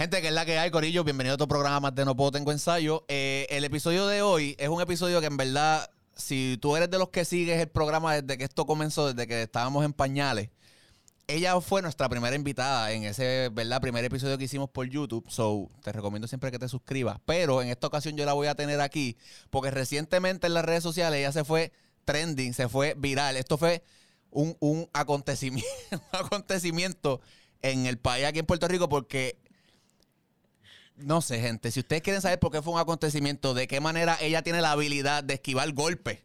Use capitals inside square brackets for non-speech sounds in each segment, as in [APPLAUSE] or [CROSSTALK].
Gente, que es la que hay, Corillo. Bienvenido a otro programa más de No Puedo Tengo Ensayo. Eh, el episodio de hoy es un episodio que en verdad, si tú eres de los que sigues el programa desde que esto comenzó, desde que estábamos en pañales, ella fue nuestra primera invitada en ese, ¿verdad? Primer episodio que hicimos por YouTube. So, te recomiendo siempre que te suscribas. Pero en esta ocasión yo la voy a tener aquí porque recientemente en las redes sociales ella se fue trending, se fue viral. Esto fue un, un acontecimiento, [LAUGHS] un acontecimiento en el país aquí en Puerto Rico porque no sé, gente, si ustedes quieren saber por qué fue un acontecimiento, de qué manera ella tiene la habilidad de esquivar golpes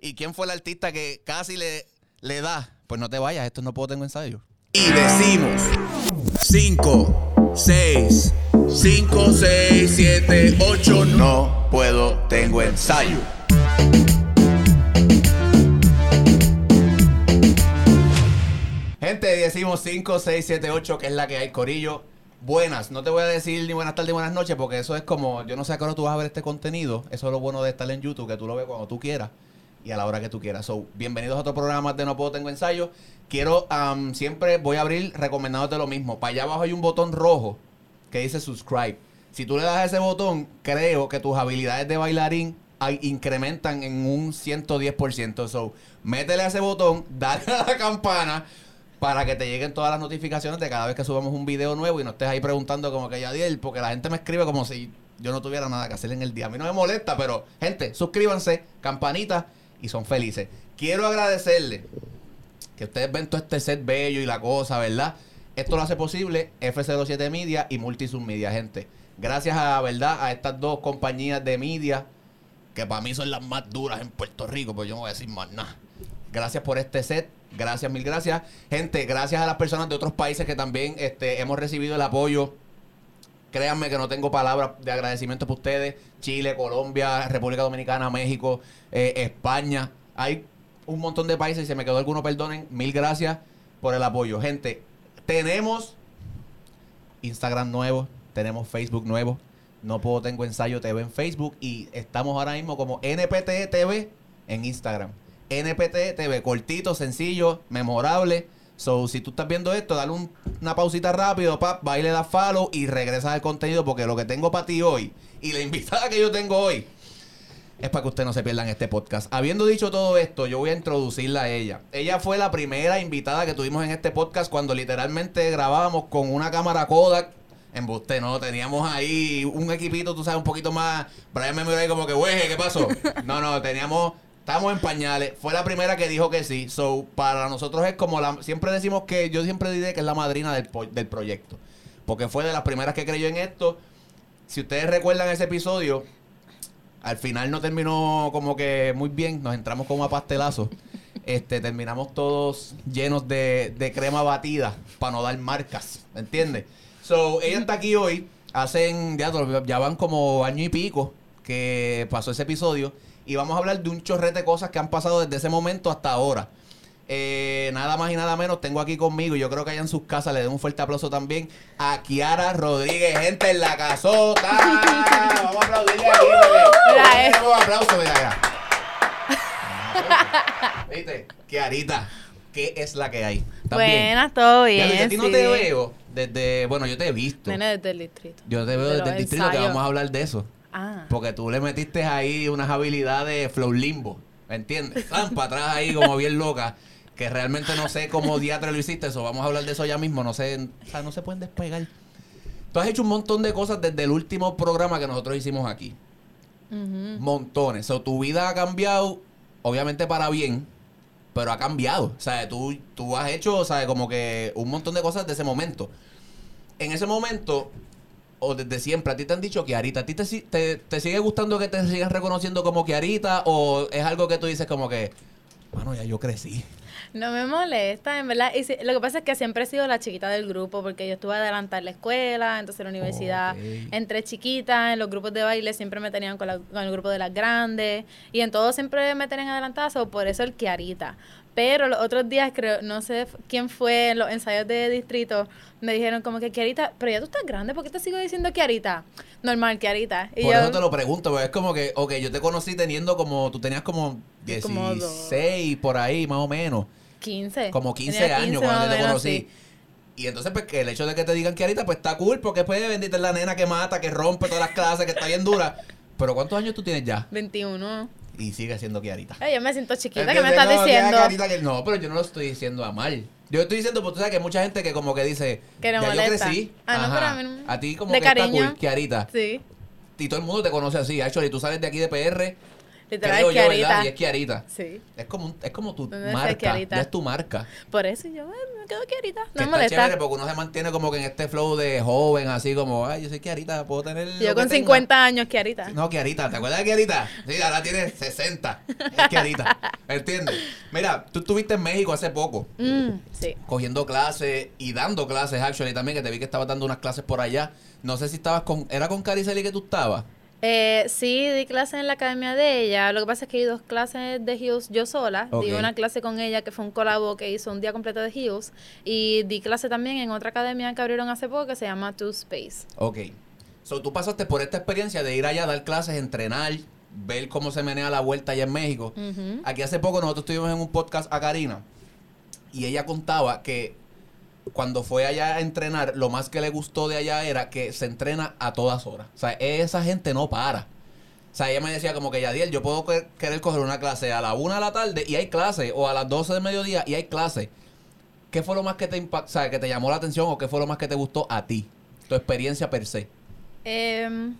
y quién fue el artista que casi le, le da, pues no te vayas, esto no puedo tengo ensayo. Y decimos 5, 6, 5, 6, 7, 8, no puedo, tengo ensayo. Gente, decimos 5, 6, 7, 8, que es la que hay, Corillo. Buenas, no te voy a decir ni buenas tardes ni buenas noches, porque eso es como, yo no sé a qué hora tú vas a ver este contenido. Eso es lo bueno de estar en YouTube, que tú lo ves cuando tú quieras y a la hora que tú quieras. So, bienvenidos a otro programa de No Puedo Tengo Ensayo. Quiero, um, siempre voy a abrir recomendándote lo mismo. Para allá abajo hay un botón rojo que dice subscribe. Si tú le das a ese botón, creo que tus habilidades de bailarín incrementan en un 110%. So, métele a ese botón, dale [LAUGHS] a la campana para que te lleguen todas las notificaciones de cada vez que subamos un video nuevo y no estés ahí preguntando como que ya Yadiel, porque la gente me escribe como si yo no tuviera nada que hacer en el día. A mí no me molesta, pero gente, suscríbanse, campanita y son felices. Quiero agradecerle que ustedes ven todo este set bello y la cosa, ¿verdad? Esto lo hace posible F07 Media y Multisum Media, gente. Gracias a, ¿verdad? A estas dos compañías de media que para mí son las más duras en Puerto Rico, pues yo no voy a decir más nada. Gracias por este set. Gracias, mil gracias. Gente, gracias a las personas de otros países que también este, hemos recibido el apoyo. Créanme que no tengo palabras de agradecimiento para ustedes. Chile, Colombia, República Dominicana, México, eh, España. Hay un montón de países y se me quedó alguno, perdonen. Mil gracias por el apoyo. Gente, tenemos Instagram nuevo, tenemos Facebook nuevo. No puedo, tengo ensayo TV en Facebook y estamos ahora mismo como NPT TV en Instagram. NPT TV, cortito, sencillo, memorable. So, si tú estás viendo esto, dale un- una pausita rápido, pap, va y le das follow y regresas al contenido porque lo que tengo para ti hoy y la [LAUGHS] invitada que yo tengo hoy es para que usted no se pierda en este podcast. Habiendo dicho todo esto, yo voy a introducirla a ella. Ella fue la primera invitada que tuvimos en este podcast cuando literalmente grabábamos con una cámara Kodak. En Buste, ¿no? Teníamos ahí un equipito, tú sabes, un poquito más. Brian me miró ahí como que, güey, ¿qué pasó? [LAUGHS] No, no, teníamos. Estábamos en pañales. Fue la primera que dijo que sí. So, para nosotros es como la. Siempre decimos que. Yo siempre diré que es la madrina del, del proyecto. Porque fue de las primeras que creyó en esto. Si ustedes recuerdan ese episodio, al final no terminó como que muy bien, nos entramos como a pastelazo. Este, terminamos todos llenos de, de crema batida para no dar marcas, ¿me entiendes? So, ella está aquí hoy, hacen, ya, ya van como año y pico que pasó ese episodio y vamos a hablar de un chorrete de cosas que han pasado desde ese momento hasta ahora. Eh, nada más y nada menos, tengo aquí conmigo, y yo creo que allá en sus casas le den un fuerte aplauso también a Kiara Rodríguez, gente en la casota. Vamos a aplaudirle aquí. porque- Mira, eh. Un aplauso, mira, mira. ¿Viste? Kiarita, ¿qué es la que hay? Buenas, todo Ya, bien. yo a ti no sí. te veo desde, bueno, yo te he visto. Nene desde el distrito. Yo te veo de desde el distrito que vamos a hablar de eso. Ah. Porque tú le metiste ahí unas habilidades flow limbo, ¿me entiendes? Tan para atrás ahí como bien loca, que realmente no sé cómo diatre lo hiciste, eso vamos a hablar de eso ya mismo, no sé, o sea, no se pueden despegar. Tú has hecho un montón de cosas desde el último programa que nosotros hicimos aquí. Montones. O tu vida ha cambiado, obviamente para bien, pero ha cambiado. O sea, tú, tú has hecho, o sea, como que un montón de cosas de ese momento. En ese momento, o desde siempre, a ti te han dicho Kiarita. ¿A ti te, si- te, te sigue gustando que te sigan reconociendo como Kiarita? ¿O es algo que tú dices como que, bueno, ya yo crecí? No me molesta, en verdad. Y sí, lo que pasa es que siempre he sido la chiquita del grupo porque yo estuve adelantada en la escuela, entonces en la universidad, entre chiquitas, en los grupos de baile siempre me tenían con, la- con el grupo de las grandes y en todo siempre me tenían adelantada, so, por eso el Kiarita. Pero los otros días, creo, no sé quién fue en los ensayos de distrito, me dijeron como que Kiarita, pero ya tú estás grande, ¿por qué te sigo diciendo Kiarita? Normal, Kiarita. Y Por yo, eso te lo pregunto, porque es como que, ok, yo te conocí teniendo como, tú tenías como Como dos. 16 por ahí, más o menos. 15. Como 15 Tenía años 15 cuando yo te conocí. sí. Y entonces, pues, que el hecho de que te digan Kiarita, pues está cool, porque pues bendita es la nena que mata, que rompe todas las clases, que está bien dura. Pero ¿cuántos años tú tienes ya? 21. Y sigue siendo Kiarita. Yo me siento chiquita, ¿qué me estás No, diciendo? Kiarita que- no, pero yo no lo estoy diciendo a mal. Yo estoy diciendo, porque tú sabes que hay mucha gente que como que dice, Que le ya yo molesta. crecí. Ah, no, Ajá. pero a mí no- A ti como de que está cariño. cool, Kiarita. Sí, Y todo el mundo te conoce así. Actually, tú sales de aquí de PR, literal es. Kiarita. Y es Kiarita. Sí, Es como, es como tu ¿Dónde está marca. Ya es tu marca. por eso yo me quedo Kiarita. Que No me está molesta. chévere porque uno se mantiene como que en este flow de joven, así como, ay, yo soy Kiarita, puedo tener. Yo que con tenga". 50 años Kiarita. No, Kiarita, ¿te acuerdas de Kiarita? Sí, ahora tiene 60. Es Kiarita. [LAUGHS] ¿Entiendes? Mira, tú estuviste en México hace poco, Mm, sí. cogiendo clases y dando clases, actually, también, que te vi que estabas dando unas clases por allá. No sé si estabas con. ¿Era con Cariceli que tú estabas? Eh, sí, di clases en la academia de ella. Lo que pasa es que di dos clases de Hughes yo sola. Di una clase con ella que fue un colabo que hizo un día completo de Hughes. Y di clase también en otra academia que abrieron hace poco que se llama Two Space. Ok. So, tú pasaste por esta experiencia de ir allá a dar clases, entrenar, ver cómo se menea la vuelta allá en México. Aquí hace poco nosotros estuvimos en un podcast a Karina y ella contaba que cuando fue allá a entrenar, lo más que le gustó de allá era que se entrena a todas horas. O sea, esa gente no para. O sea, ella me decía como que, Yadiel, yo puedo que- querer coger una clase a la una de la tarde y hay clase, o a las 12 del mediodía y hay clase. ¿Qué fue lo más que te impact- o sea, que te llamó la atención o qué fue lo más que te gustó a ti? Tu experiencia per se. Em,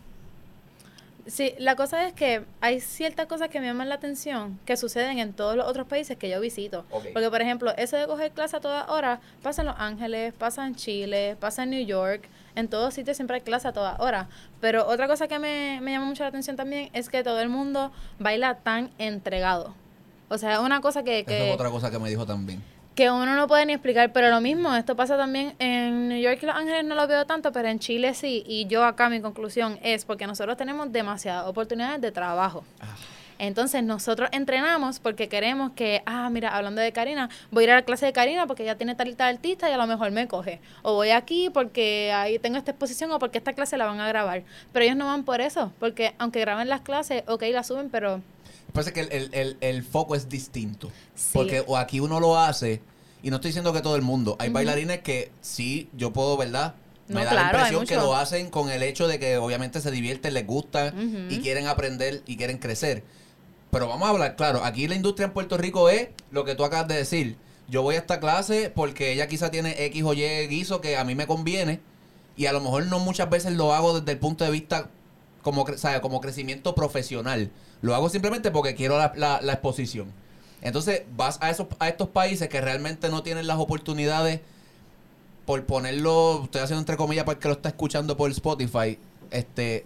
sí, la cosa es que hay ciertas cosas que me llaman la atención que suceden en todos los otros países que yo visito. Porque, por ejemplo, eso de coger clase a todas horas pasa en Los Ángeles, pasa en Chile, pasa en New York. En todos sitios siempre hay clase a todas horas. Pero otra cosa que me, me llama mucho la atención también es que todo el mundo baila tan entregado. O sea, es una cosa que, Esa que, es otra cosa que me dijo también. Que uno no puede ni explicar, pero lo mismo, esto pasa también en New York y Los Ángeles no lo veo tanto, pero en Chile sí, y yo acá mi conclusión es porque nosotros tenemos demasiadas oportunidades de trabajo. Ah. Entonces nosotros entrenamos porque queremos que, ah, mira, hablando de Karina, voy a ir a la clase de Karina porque ella tiene tal y tal artista y a lo mejor me coge. O voy aquí porque ahí tengo esta exposición o porque esta clase la van a grabar. Pero ellos no van por eso, porque aunque graben las clases, ok, la suben, pero Parece que el, el- el- el foco es distinto. Sí. Porque o aquí uno lo hace, y no estoy diciendo que todo el mundo. Hay bailarines que sí, yo puedo, ¿verdad? Me No, da claro, la impresión que lo hacen con el hecho de que obviamente se divierten, les gusta y quieren aprender y quieren crecer. Pero vamos a hablar claro, aquí la industria en Puerto Rico es lo que tú acabas de decir. Yo voy a esta clase porque ella quizá tiene X o Y guiso que a mí me conviene y a lo mejor no muchas veces lo hago desde el punto de vista como, sabe, como crecimiento profesional. Lo hago simplemente porque quiero la, la- la exposición. Entonces vas a, esos, a estos países que realmente no tienen las oportunidades, por ponerlo, estoy haciendo entre comillas para el que lo está escuchando por Spotify, este,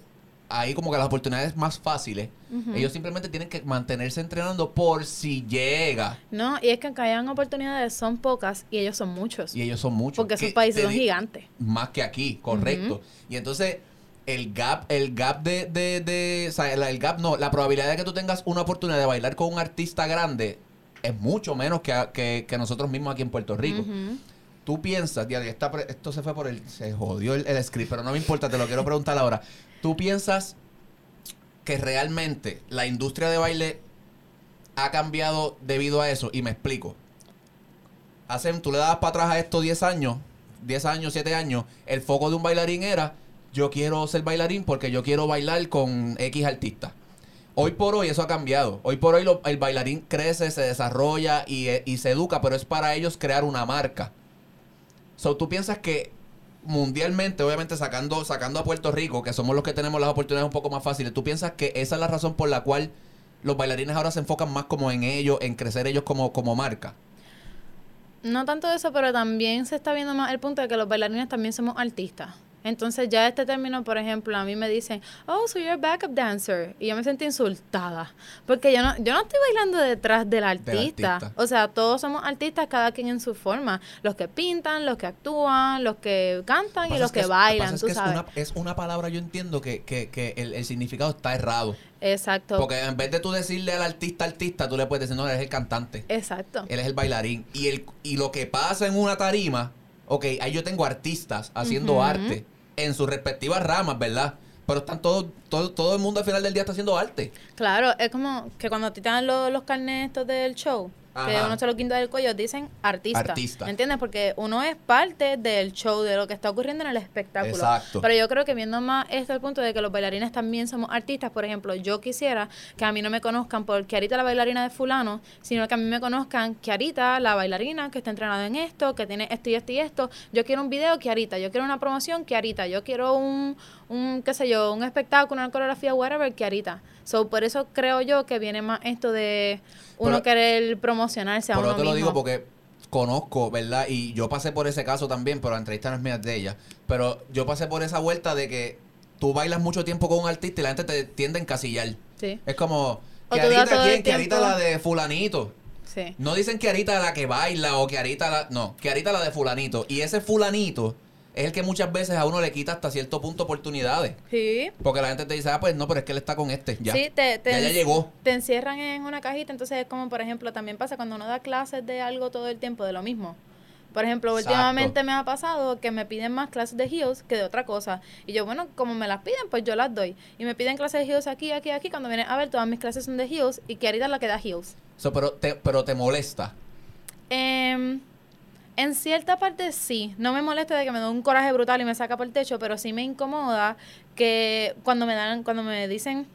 ahí como que las oportunidades más fáciles, ellos simplemente tienen que mantenerse entrenando por si llega. no, y es que aunque hayan oportunidades son pocas y ellos son muchos. Y ellos son muchos. porque que esos países son gigantes. Más que aquí, correcto. Y entonces, el gap, el gap de, de, de o sea, el, el gap no, la probabilidad de que tú tengas una oportunidad de bailar con un artista grande es mucho menos que, que, que nosotros mismos aquí en Puerto Rico. Tú piensas, pre- esto se fue por el, se jodió el, el script, pero no me importa, te lo quiero preguntar ahora. ¿Tú piensas que realmente la industria de baile ha cambiado debido a eso? Y me explico. Hacen, tú le dabas para atrás a esto 10 años, 10 años, 7 años, el foco de un bailarín era, yo quiero ser bailarín porque yo quiero bailar con X artista. Hoy por hoy eso ha cambiado. Hoy por hoy el bailarín crece, se desarrolla y, eh, y se educa, pero es para ellos crear una marca. So, ¿tú piensas que mundialmente, obviamente sacando, sacando a Puerto Rico, que somos los que tenemos las oportunidades un poco más fáciles, ¿tú piensas que esa es la razón por la cual los bailarines ahora se enfocan más como en ellos, en crecer ellos como, como marca? No tanto eso, pero también se está viendo más el punto de que los bailarines también somos artistas. Entonces ya este término, por ejemplo, a mí me dicen, oh, so you're a backup dancer. Y yo me sentí insultada. Porque yo no, yo no estoy bailando detrás del artista. artista. O sea, todos somos artistas, cada quien en su forma. Los que pintan, los que actúan, los que cantan y los es que, es- bailan, pasa es tú que es sabes. una, es una palabra, yo entiendo que, que, que el, el significado está errado. Exacto. Porque en vez de tú decirle al artista artista, tú le puedes decir, no, él es el cantante. Exacto. Él es el bailarín. Y, el, y lo que pasa en una tarima, ok, ahí yo tengo artistas haciendo arte en sus respectivas ramas, ¿verdad? Pero están todos, todo, todo el mundo al final del día está haciendo arte. Claro, es como que cuando te dan los, los estos del show, que uno se lo quinta del cuello, dicen artista. Artista. ¿Me entiendes? Porque uno es parte del show, de lo que está ocurriendo en el espectáculo. Exacto. Pero yo creo que viendo más esto al punto de que los bailarines también somos artistas, por ejemplo, yo quisiera que a mí no me conozcan por Kiarita la bailarina de fulano, sino que a mí me conozcan Kiarita la bailarina que está entrenada en esto, que tiene esto y esto y esto. Yo quiero un video Kiarita, yo quiero una promoción Kiarita, yo quiero un, un qué sé yo, un espectáculo, una coreografía, whatever, Kiarita. So, por eso creo yo que viene más esto de uno Pero- querer promocionarse a Pero uno te lo mismo. digo porque conozco, ¿verdad? Y yo pasé por ese caso también, pero la entrevista no es mía de ella. Pero yo pasé por esa vuelta de que tú bailas mucho tiempo con un artista y la gente te tiende a encasillar. Sí, Es como, todo el quién? Kiarita tiempo- la de fulanito. sí. No dicen Kiarita la que baila o Kiarita la... No, Kiarita la de fulanito. Y ese fulanito es el que muchas veces a uno le quita hasta cierto punto oportunidades. Sí. Porque la gente te dice, ah, pues no, pero es que él está con este. Ya. Sí, te, te ya, ya llegó. Te encierran en una cajita, entonces es como, por ejemplo, también pasa cuando uno da clases de algo todo el tiempo, de lo mismo. Por ejemplo, Exacto. últimamente me ha pasado que me piden más clases de heels que de otra cosa. Y yo, bueno, como me las piden, pues yo las doy. Y me piden clases de heels aquí, aquí, aquí. Cuando vienen a ver, todas mis clases son de heels y que ahorita es la que da heels. So, pero, te, pero te molesta. Em, en cierta parte sí, no me molesta de que me da un coraje brutal y me saca por el techo, pero sí me incomoda que cuando me dan, cuando me dicen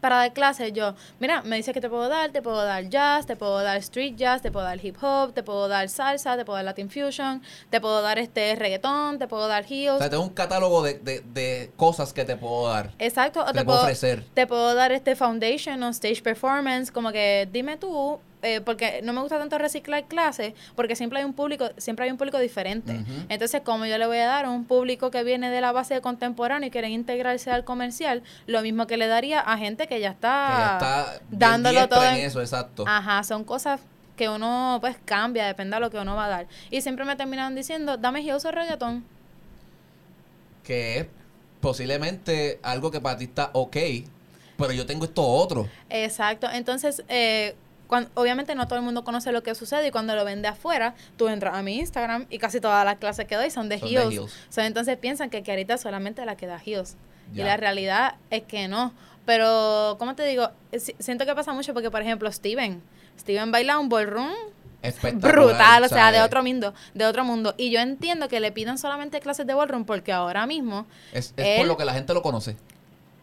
para dar clases, yo, mira, me dice que te puedo dar, te puedo dar jazz, te puedo dar street jazz, te puedo dar hip hop, te puedo dar salsa, te puedo dar latin fusion, te puedo dar este reggaetón, te puedo dar O heels. sea, tengo un catálogo de, de, de cosas que te puedo dar. Exacto, o Te puedo, ofrecer. te puedo dar este foundation o stage performance, como que dime tú, eh, porque no me gusta tanto reciclar clases, porque siempre hay un público, siempre hay un público diferente. Entonces, como yo le voy a dar a un público que viene de la base de contemporáneo y quieren integrarse al comercial, lo mismo que le daría a gente que ya está, que ya está dándolo todo en en- eso, exacto. Ajá, son cosas que uno pues cambia, depende de lo que uno va a dar. Y siempre me terminan diciendo, dame heels o reggaetón. Que es posiblemente algo que para ti está ok, pero yo tengo esto otro. Exacto. Entonces, eh, obviamente no todo el mundo conoce lo que sucede y cuando lo ven de afuera, tú entras a mi Instagram y casi todas las clases que doy son de Son de heels. heels. So, entonces piensan que Kiarita solamente la que da heels. Y la realidad es que no. Pero, ¿cómo te digo? Si- Siento que pasa mucho porque, por ejemplo, Steven. Steven baila un ballroom brutal, o sea, de otro mundo, de otro mundo. Y yo entiendo que le pidan solamente clases de ballroom porque ahora mismo Es, es por lo que la gente lo conoce.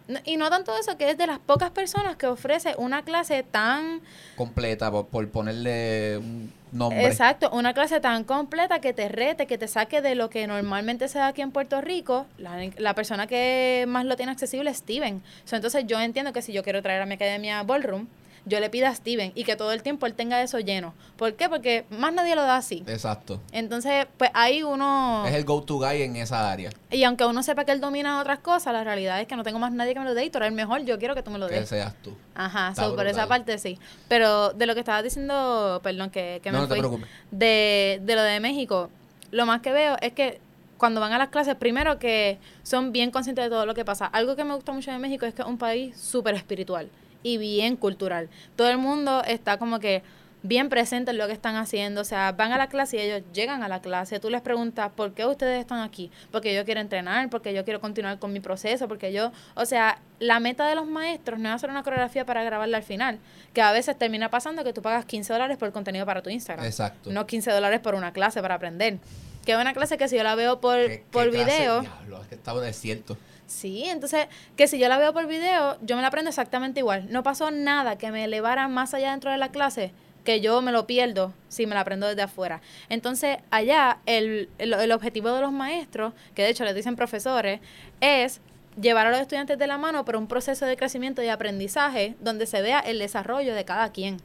No- y no tanto eso, que es de las pocas personas que ofrece una clase tan Completa, por, por ponerle un nombre. Exacto, una clase tan completa que te rete, que te saque de lo que normalmente se da aquí en Puerto Rico. La, la persona que más lo tiene accesible es Steven. So, entonces yo entiendo que si yo quiero traer a mi academia Ballroom, yo le pido a Steven y que todo el tiempo él tenga eso lleno. ¿Por qué? Porque más nadie lo da así. Exacto. Entonces, pues ahí uno... Es el go-to guy en esa área. Y aunque uno sepa que él domina otras cosas, la realidad es que no tengo más nadie que me lo dé y tú eres el mejor, yo quiero que tú me lo Que des. seas tú. Ajá, so, por esa parte sí. Pero de lo que estabas diciendo, perdón, que, que no, me no te preocupes. de, de lo de México, lo más que veo es que cuando van a las clases, primero que son bien conscientes de todo lo que pasa. Algo que me gusta mucho de México es que es un país súper espiritual y bien cultural. Todo el mundo está como que bien presente en lo que están haciendo. O sea, van a la clase y ellos llegan a la clase. Tú les preguntas, ¿por qué ustedes están aquí? Porque yo quiero entrenar, porque yo quiero continuar con mi proceso, porque yo... O sea, la meta de los maestros no es hacer una coreografía para grabarla al final, que a veces termina pasando que tú pagas 15 dólares por el contenido para tu Instagram. Exacto. No 15 dólares por una clase para aprender. Que es una clase que si yo la veo por, ¿Qué- qué por clase? video... Diablo, es que estaba desierto. Sí, entonces, que si yo la veo por video, yo me la aprendo exactamente igual. No pasó nada que me elevara más allá dentro de la clase que yo me lo pierdo si me la aprendo desde afuera. Entonces, allá, el, el, el objetivo de los maestros, que de hecho les dicen profesores, es llevar a los estudiantes de la mano por un proceso de crecimiento y aprendizaje donde se vea el desarrollo de cada quien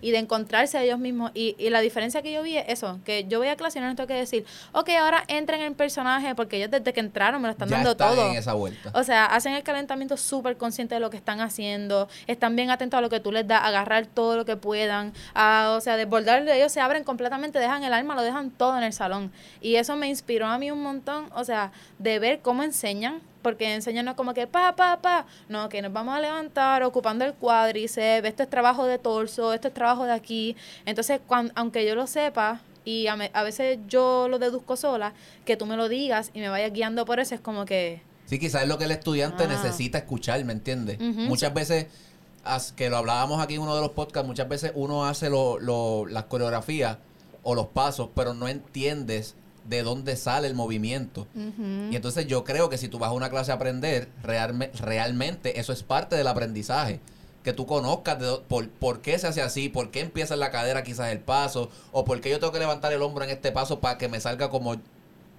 y de encontrarse a ellos mismos. Y, y la diferencia que yo vi es eso, que yo voy a clase y no les tengo que decir, ok, ahora entren en el personaje, porque ellos desde que entraron me lo están ya dando están todo. en esa vuelta. O sea, hacen el calentamiento súper consciente de lo que están haciendo, están bien atentos a lo que tú les das, agarrar todo lo que puedan, a, o sea, desbordar, ellos se abren completamente, dejan el alma, lo dejan todo en el salón. Y eso me inspiró a mí un montón, o sea, de ver cómo enseñan, porque enseñan no es como que pa, pa, pa, no, que nos vamos a levantar ocupando el cuádriceps, esto es trabajo de torso, esto es trabajo de aquí. Entonces, cuan- aunque yo lo sepa, y a, me- a veces yo lo deduzco sola, que tú me lo digas y me vayas guiando por eso, es como que... Sí, quizás es lo que el estudiante Ah. necesita escuchar, ¿me entiendes? Muchas veces as- que lo hablábamos aquí en uno de los podcasts, muchas veces uno hace lo, lo- las coreografías o los pasos, pero no entiendes de dónde sale el movimiento. Y entonces yo creo que si tú vas a una clase a aprender, realme- realmente eso es parte del aprendizaje. Que tú conozcas de por, por qué se hace así, por qué empieza en la cadera quizás el paso, o por qué yo tengo que levantar el hombro en este paso para que me salga como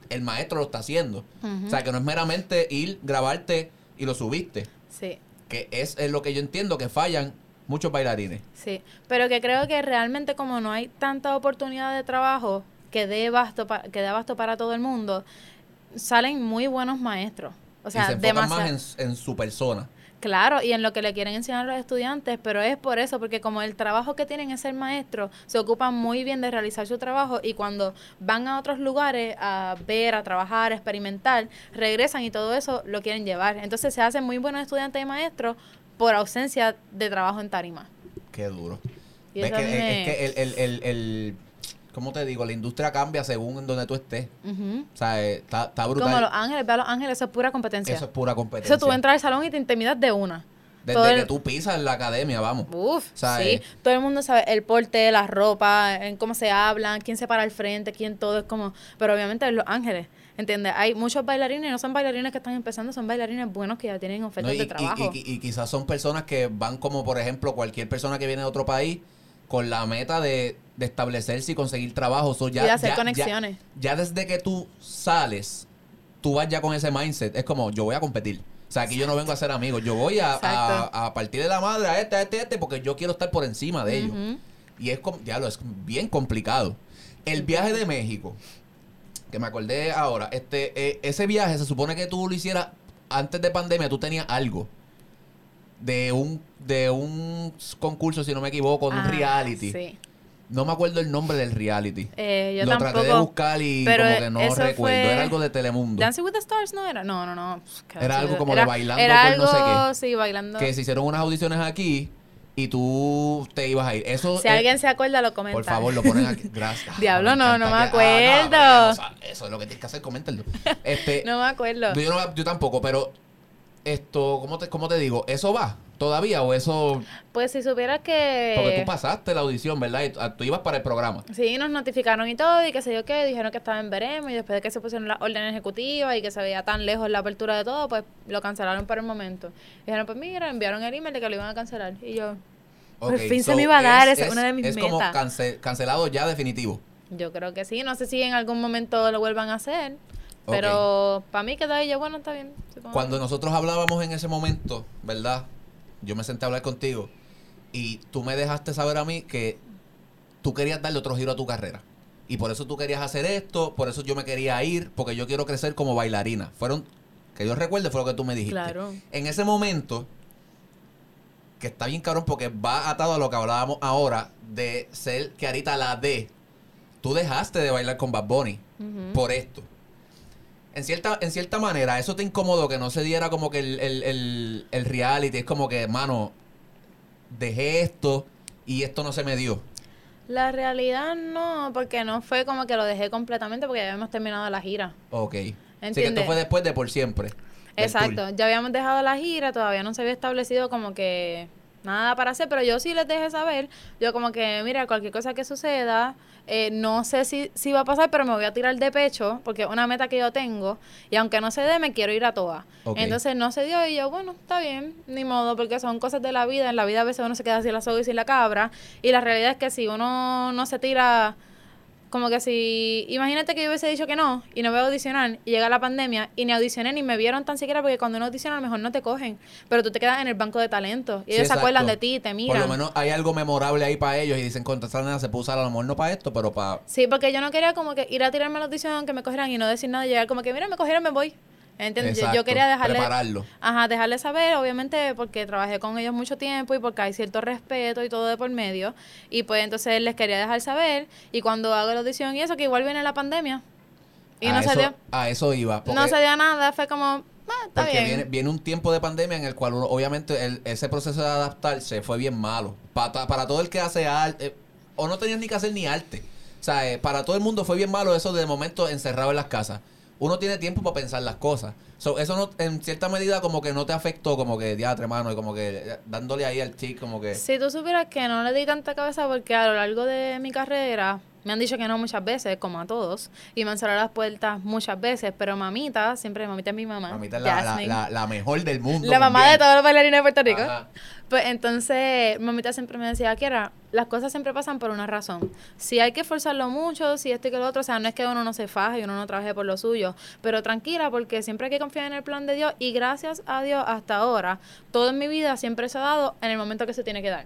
el maestro lo está haciendo. O sea, que no es meramente ir, grabarte y lo subiste. Sí. Que es, es lo que yo entiendo que fallan muchos bailarines. Sí, pero que creo que realmente como no hay tanta oportunidad de trabajo que dé basto pa- que dé abasto para todo el mundo, salen muy buenos maestros. O sea, y se enfocan más en, en su persona. Claro, y en lo que le quieren enseñar a los estudiantes, pero es por eso, porque como el trabajo que tienen es ser maestro, se ocupan muy bien de realizar su trabajo y cuando van a otros lugares a ver, a trabajar, a experimentar, regresan y todo eso lo quieren llevar. Entonces se hacen muy buenos estudiantes y maestros por ausencia de trabajo en tarima. Qué duro. Y que, es, me- es que el, el, el, el- ¿cómo te digo? La industria cambia según en donde tú estés. Ujú. O sea, eh, está, está brutal. Como Los Ángeles, ve a Los Ángeles, eso es pura competencia. Eso es pura competencia. Eso tú entras al salón y te intimidas de una. Desde el- que tú pisas en la academia, vamos. Uf, sea, sí. eh, Todo el mundo sabe el porte, la ropa, en cómo se hablan, quién se para al frente, quién todo es como... Pero obviamente en Los Ángeles, ¿entiendes? Hay muchos bailarines, no son bailarines que están empezando, son bailarines buenos que ya tienen ¿no? ofertas Y, de y- trabajo. y- y quizás son personas que van como, por ejemplo, cualquier persona que viene de otro país con la meta de, de establecerse y conseguir trabajo. So, ya, y hacer ya- conexiones. Ya, ya desde que tú sales, tú vas ya con ese mindset. Es como, yo voy a competir. O sea, aquí yo no vengo a ser amigos. Yo voy a, Exacto. a, a partir de la madre a este, a este, a este, porque yo quiero estar por encima de ellos. Y es, com- diablo, es bien complicado. El viaje de México, que me acordé ahora, este, eh, ese viaje se supone que tú lo hicieras antes de pandemia, tú tenías algo de un, de un concurso, si no me equivoco, de un reality. Sí. No me acuerdo el nombre del reality. Eh, yo lo tampoco... traté de buscar y pero como que no eso recuerdo. fue- Era algo de Telemundo. Dancing with the Stars no era. No, no, no. Era algo como de bailando Era por no sé algo, qué. sí, bailando. Que se hicieron unas audiciones aquí y tú te ibas a ir. Eso Si es- alguien se acuerda, lo comenta. Por favor, lo ponen aquí. Gracias. [LAUGHS] Diablo, no, no me que- ah, no, acuerdo. o sea, eso es lo que tienes que hacer, coméntalo. [LAUGHS] Este, No me acuerdo. yo, no- yo tampoco, pero esto, ¿cómo te, ¿cómo te digo? ¿Eso va todavía o eso...? Pues si supieras que... Porque tú pasaste la audición, ¿verdad? Y tú, ah, tú ibas para el programa. Sí, nos notificaron y todo, y qué sé yo qué, dijeron que estaba en veremos, y después de que se pusieron las órdenes ejecutivas y que se veía tan lejos la apertura de todo, pues lo cancelaron por el momento. Dijeron, pues mira, enviaron el email de que lo iban a cancelar. Y yo, Por Ok, fin se me iba a dar, esa es una de mis Es como metas. cance- cancelado ya definitivo. yo creo que sí, no sé si en algún momento lo vuelvan a hacer, pero para mí quedó ahí, yo, bueno, está bien. Cuando nosotros hablábamos en ese momento, ¿verdad? Yo me senté a hablar contigo y tú me dejaste saber a mí que tú querías darle otro giro a tu carrera. Y por eso tú querías hacer esto, por eso yo me quería ir, porque yo quiero crecer como bailarina. Fueron, que yo recuerde, fue lo que tú me dijiste. Claro. En ese momento, que está bien cabrón porque va atado a lo que hablábamos ahora, de ser que ahorita la D, tú dejaste de bailar con Bad Bunny por esto. En cierta, en cierta manera, eso te incomodó que no se diera como que el, el, el, el reality. Es como que, mano, dejé esto y esto no se me dio. La realidad no, porque no fue como que lo dejé completamente porque ya habíamos terminado la gira. Ok. Así que esto ¿Entiendes? fue después de por siempre. Exacto, tour. ya habíamos dejado la gira, todavía no se había establecido como que nada para hacer, pero yo sí les dejé saber, yo como que, mira, cualquier cosa que suceda, eh, no sé si, si va a pasar, pero me voy a tirar de pecho, porque es una meta que yo tengo, y aunque no se dé, me quiero ir a. Ok. Entonces no se dio, y yo, bueno, está bien, ni modo, porque son cosas de la vida, en la vida a veces uno se queda sin la soga y sin la cabra, y la realidad es que si uno no se tira como que si, imagínate que yo hubiese dicho que no y no voy a audicionar y llega la pandemia y ni audicioné ni me vieron tan siquiera porque cuando uno audiciona a lo mejor no te cogen, pero tú te quedas en el banco de talento y Sí, ellos se acuerdan de ti, te Por miran. lo menos hay algo memorable ahí para ellos y dicen, contra esta se usar a lo mejor no para esto, pero para... Sí, porque yo no quería como que ir a tirarme la audición, que me cogieran y no decir nada y llegar como que, mira, me cogieron, me voy. ¿Entiendes? Yo- quería dejarle... Prepararlo. Ajá, dejarle saber, obviamente, porque trabajé con ellos mucho tiempo y porque hay cierto respeto y todo de por medio. Y pues entonces les quería dejar saber. Y cuando hago la audición y eso, que igual viene la pandemia. Y a no eso, se dio, A eso iba. Porque, no se dio nada, fue como, ah, está porque bien. viene, viene un tiempo de pandemia en el cual uno- obviamente el- ese proceso de adaptarse fue bien malo. Para, para todo el que hace arte, o no tenías ni que hacer ni arte. O sea, eh, para todo el mundo fue bien malo eso de momento encerrado en las casas. Uno tiene tiempo para pensar las cosas. So, eso no, en cierta medida como que no te afectó, como que diatre, mano, y como que eh, dándole ahí al chic, como que... Si tú supieras que no le di tanta cabeza porque a lo largo de mi carrera me han dicho que no muchas veces, como a todos, y me han cerrado las puertas muchas veces, pero mamita, siempre mamita es mi mamá. Mamita es la, la, Jasmine, la- la mejor del mundo. la mamá de todos los bailarines de Puerto Rico. Ajá. Pues entonces, mamita siempre me decía, Kiera, las cosas siempre pasan por una razón. Si hay que forzarlo mucho, si esto y que lo otro, o sea, no es que uno no se faje y uno no trabaje por lo suyo, pero tranquila, porque siempre hay que confiar en el plan de Dios y gracias a Dios hasta ahora, todo en mi vida siempre se ha dado en el momento que se tiene que dar.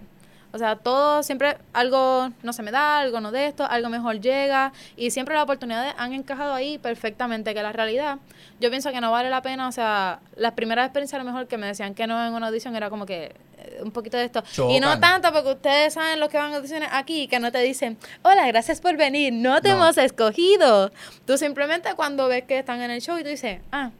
O sea, todo siempre, algo no se me da, algo no de esto, algo mejor llega y siempre las oportunidades han encajado ahí perfectamente, que la realidad, yo pienso que no vale la pena, o sea, las primeras experiencias a lo mejor que me decían que no en una audición era como que eh, un poquito de esto. Y no tanto porque ustedes saben los que van a audiciones aquí, que no te dicen, hola, gracias por venir, no te No. hemos escogido. Tú simplemente cuando ves que están en el show y tú dices, ah,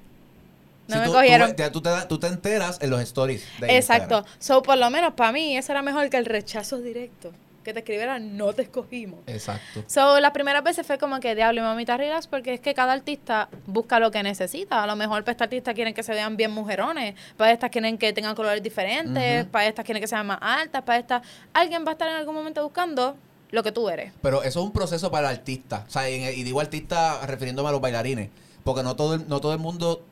no Si me tú, cogieron. Tú, ya tú, te, tú te enteras en los stories de Exacto. Instagram. So, por lo menos para mí, eso era mejor que el rechazo directo. Que te escribieran, no te escogimos. Exacto. So, las primeras veces fue como que diablo y mamita relax, porque es que cada artista busca lo que necesita. A lo mejor para esta artista quieren que se vean bien mujerones, para estas quieren que tengan colores diferentes, para estas quieren que sean más altas, para estas. Alguien va a estar en algún momento buscando lo que tú eres. Pero eso es un proceso para el artista. O sea, y, y digo artista refiriéndome a los bailarines. Porque no todo, el- no todo el mundo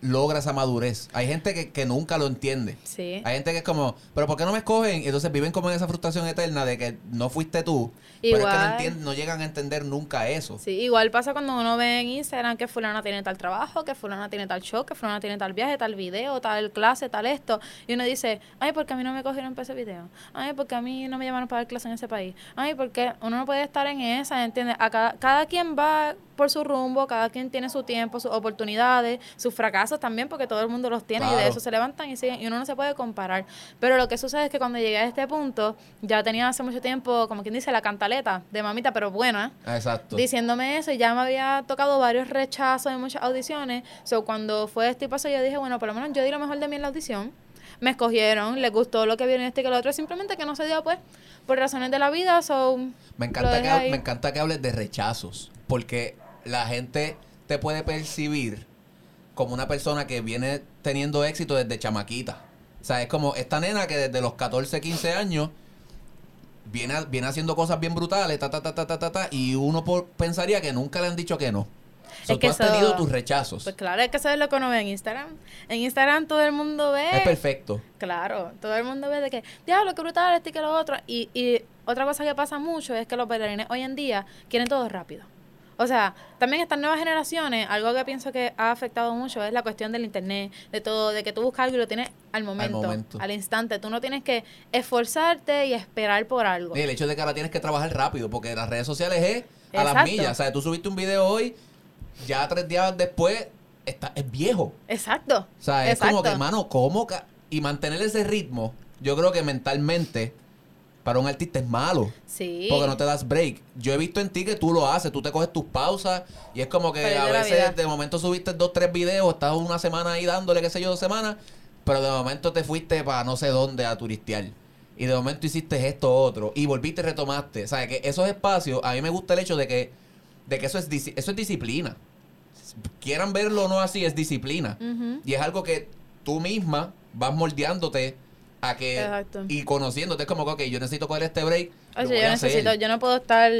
logra esa madurez. Hay gente que, que nunca lo entiende. Sí. Hay gente que es como, pero ¿por qué no me escogen? Y entonces viven como en esa frustración eterna de que no fuiste tú. Pero es que no, no llegan a entender nunca eso. Sí, igual pasa cuando uno ve en Instagram que fulana tiene tal trabajo, que fulana tiene tal show, que fulana tiene tal viaje, tal video, tal clase, tal esto. Y uno dice, ay, porque a mí no me cogieron para ese video. Ay, porque a mí no me llamaron para dar clase en ese país. Ay, porque uno no puede estar en esa, ¿entiendes? A cada, cada quien va por su rumbo, cada quien tiene su tiempo, sus oportunidades, sus fracasos también, porque todo el mundo los tiene y de eso se levantan y siguen y uno no se puede comparar. Pero lo que sucede es que cuando llegué a este punto, ya tenía hace mucho tiempo, como quien dice, la cantaleta de mamita, pero buena Ah, Exacto. diciéndome eso y ya me había tocado varios rechazos en muchas audiciones. So, cuando fue este paso, yo dije, bueno, por lo menos yo di lo mejor de mí en la audición. Me escogieron, les gustó lo que vieron este y que lo otro, simplemente que no se dio, pues, por razones de la vida. So, Me encanta, que, ahí. me encanta que hables de rechazos, porque la gente te puede percibir como una persona que viene teniendo éxito desde chamaquita. O sea, es como esta nena que desde los 14, 15 años viene, viene haciendo cosas bien brutales, ta, ta, ta, ta, ta, ta, ta, y uno por- pensaría que nunca le han dicho que no. So, Es que tú has eso- tenido tus rechazos. Pues claro, es que eso es lo que uno ve en Instagram. En Instagram todo el mundo ve. es perfecto. Claro, todo el mundo ve de que, diablo, qué brutal, este y que lo otro. Y, y otra cosa que pasa mucho es que los bailarines hoy en día quieren todo rápido. O sea, también estas nuevas generaciones, algo que pienso que ha afectado mucho es la cuestión del internet, de todo, de que tú buscas algo y lo tienes al momento, al, momento. instante. Tú no tienes que esforzarte y esperar por algo. Y el hecho de que ahora tienes que trabajar rápido, porque las redes sociales es a las millas. O sea, tú subiste un video hoy, ya tres días después está, es viejo. Exacto. O sea, es como que, mano, ¿cómo? Y mantener ese ritmo, yo creo que mentalmente, para un artista es malo. Sí. Porque no te das break. Yo he visto en ti que tú lo haces, tú te coges tus pausas y es como que a veces de momento subiste dos, tres videos, estás una semana ahí dándole, qué sé yo, dos semanas, pero de momento te fuiste para no sé dónde a turistear. Y de momento hiciste esto otro y volviste y retomaste. O sea, que esos espacios, a mí me gusta el hecho de que, de que eso, es, eso es disciplina. Quieran verlo o no así, es disciplina. Y es algo que tú misma vas moldeándote a que Exacto. y conociéndote es como que ok, yo necesito coger este break. voy yo necesito, yo no puedo estar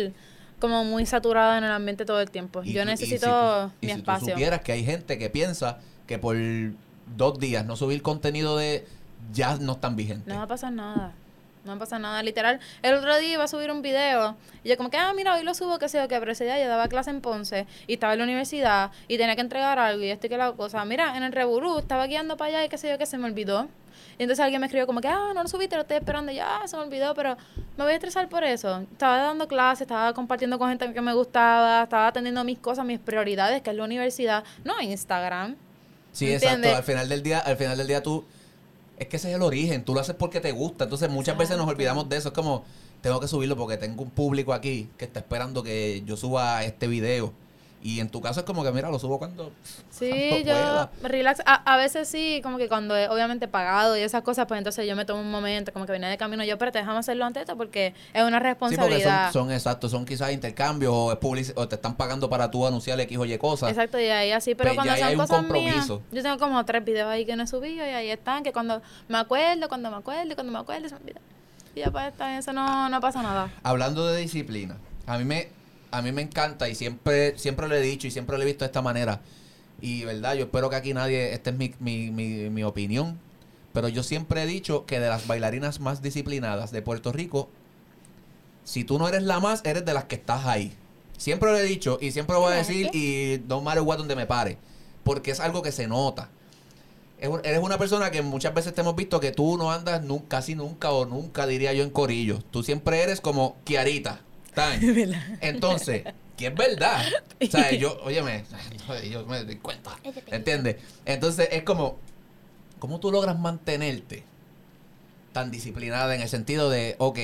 como muy saturada en el ambiente todo el tiempo. Y yo tú- y necesito si tú- y mi si espacio. Tú supieras que hay gente que piensa que por dos días no subir contenido de ya no están vigentes. No va a pasar nada. No va a pasar nada. Literal, el otro día iba a subir un video y yo como que, ah, mira, hoy lo subo, que sé yo, que pero ese día yo daba clase en Ponce y estaba en la universidad y tenía que entregar algo y esto y que la cosa. Mira, en el Revolú estaba guiando para allá y qué sé yo, que se me olvidó. Y entonces alguien me escribió como que, ah, no lo subiste, lo estoy esperando. Y yo, ah, se me olvidó, pero me voy a estresar por eso. Estaba dando clases, estaba compartiendo con gente que me gustaba, estaba atendiendo mis cosas, mis prioridades, que es la universidad, no Instagram. Sí, ¿Entiendes? exacto. Al final del día, al final del día tú es que ese es el origen, tú lo haces porque te gusta. Entonces muchas veces nos olvidamos de eso, es como tengo que subirlo porque tengo un público aquí que está esperando que yo suba este video. Y en tu caso es como que, mira, lo subo cuando. [LAUGHS] Sí, cuando yo pueda. relax. A, a veces sí, como que cuando es obviamente pagado y esas cosas, pues entonces yo me tomo un momento, como que viene de camino yo, pero te déjame hacerlo antes de esto porque es una Sí, porque responsabilidad. son, son exactos, son quizás intercambios o, es o te están pagando para tú anunciar X o Y cosas. Exacto, y ahí así, pero Pues cuando son hay un cosas mías, compromiso. yo tengo como tres videos ahí que no he subido y ahí están, que cuando me acuerdo, cuando me acuerdo, cuando me acuerdo, se me olvida. Y ya pues eso no, no pasa nada. Hablando de disciplina, a mí me, a mí me encanta y siempre, siempre lo he dicho y siempre lo he visto de esta manera. Y verdad, yo espero que aquí nadie, esta es mi, mi, mi, mi opinión, pero yo siempre he dicho que de las bailarinas más disciplinadas de Puerto Rico, si tú no eres la más, eres de las que estás ahí. Siempre lo he dicho y siempre lo voy a decir y no matter what donde me pare, porque es algo que se nota. Eres una persona que muchas veces te hemos visto que tú no andas nu- casi nunca o nunca diría yo en corillo. Tú siempre eres como Kiarita. [LAUGHS] Entonces, que es verdad. O sea, yo, óyeme, [LAUGHS] yo me doy cuenta. ¿Entiendes? Entonces es como, ¿cómo tú logras mantenerte tan disciplinada en el sentido de, ok,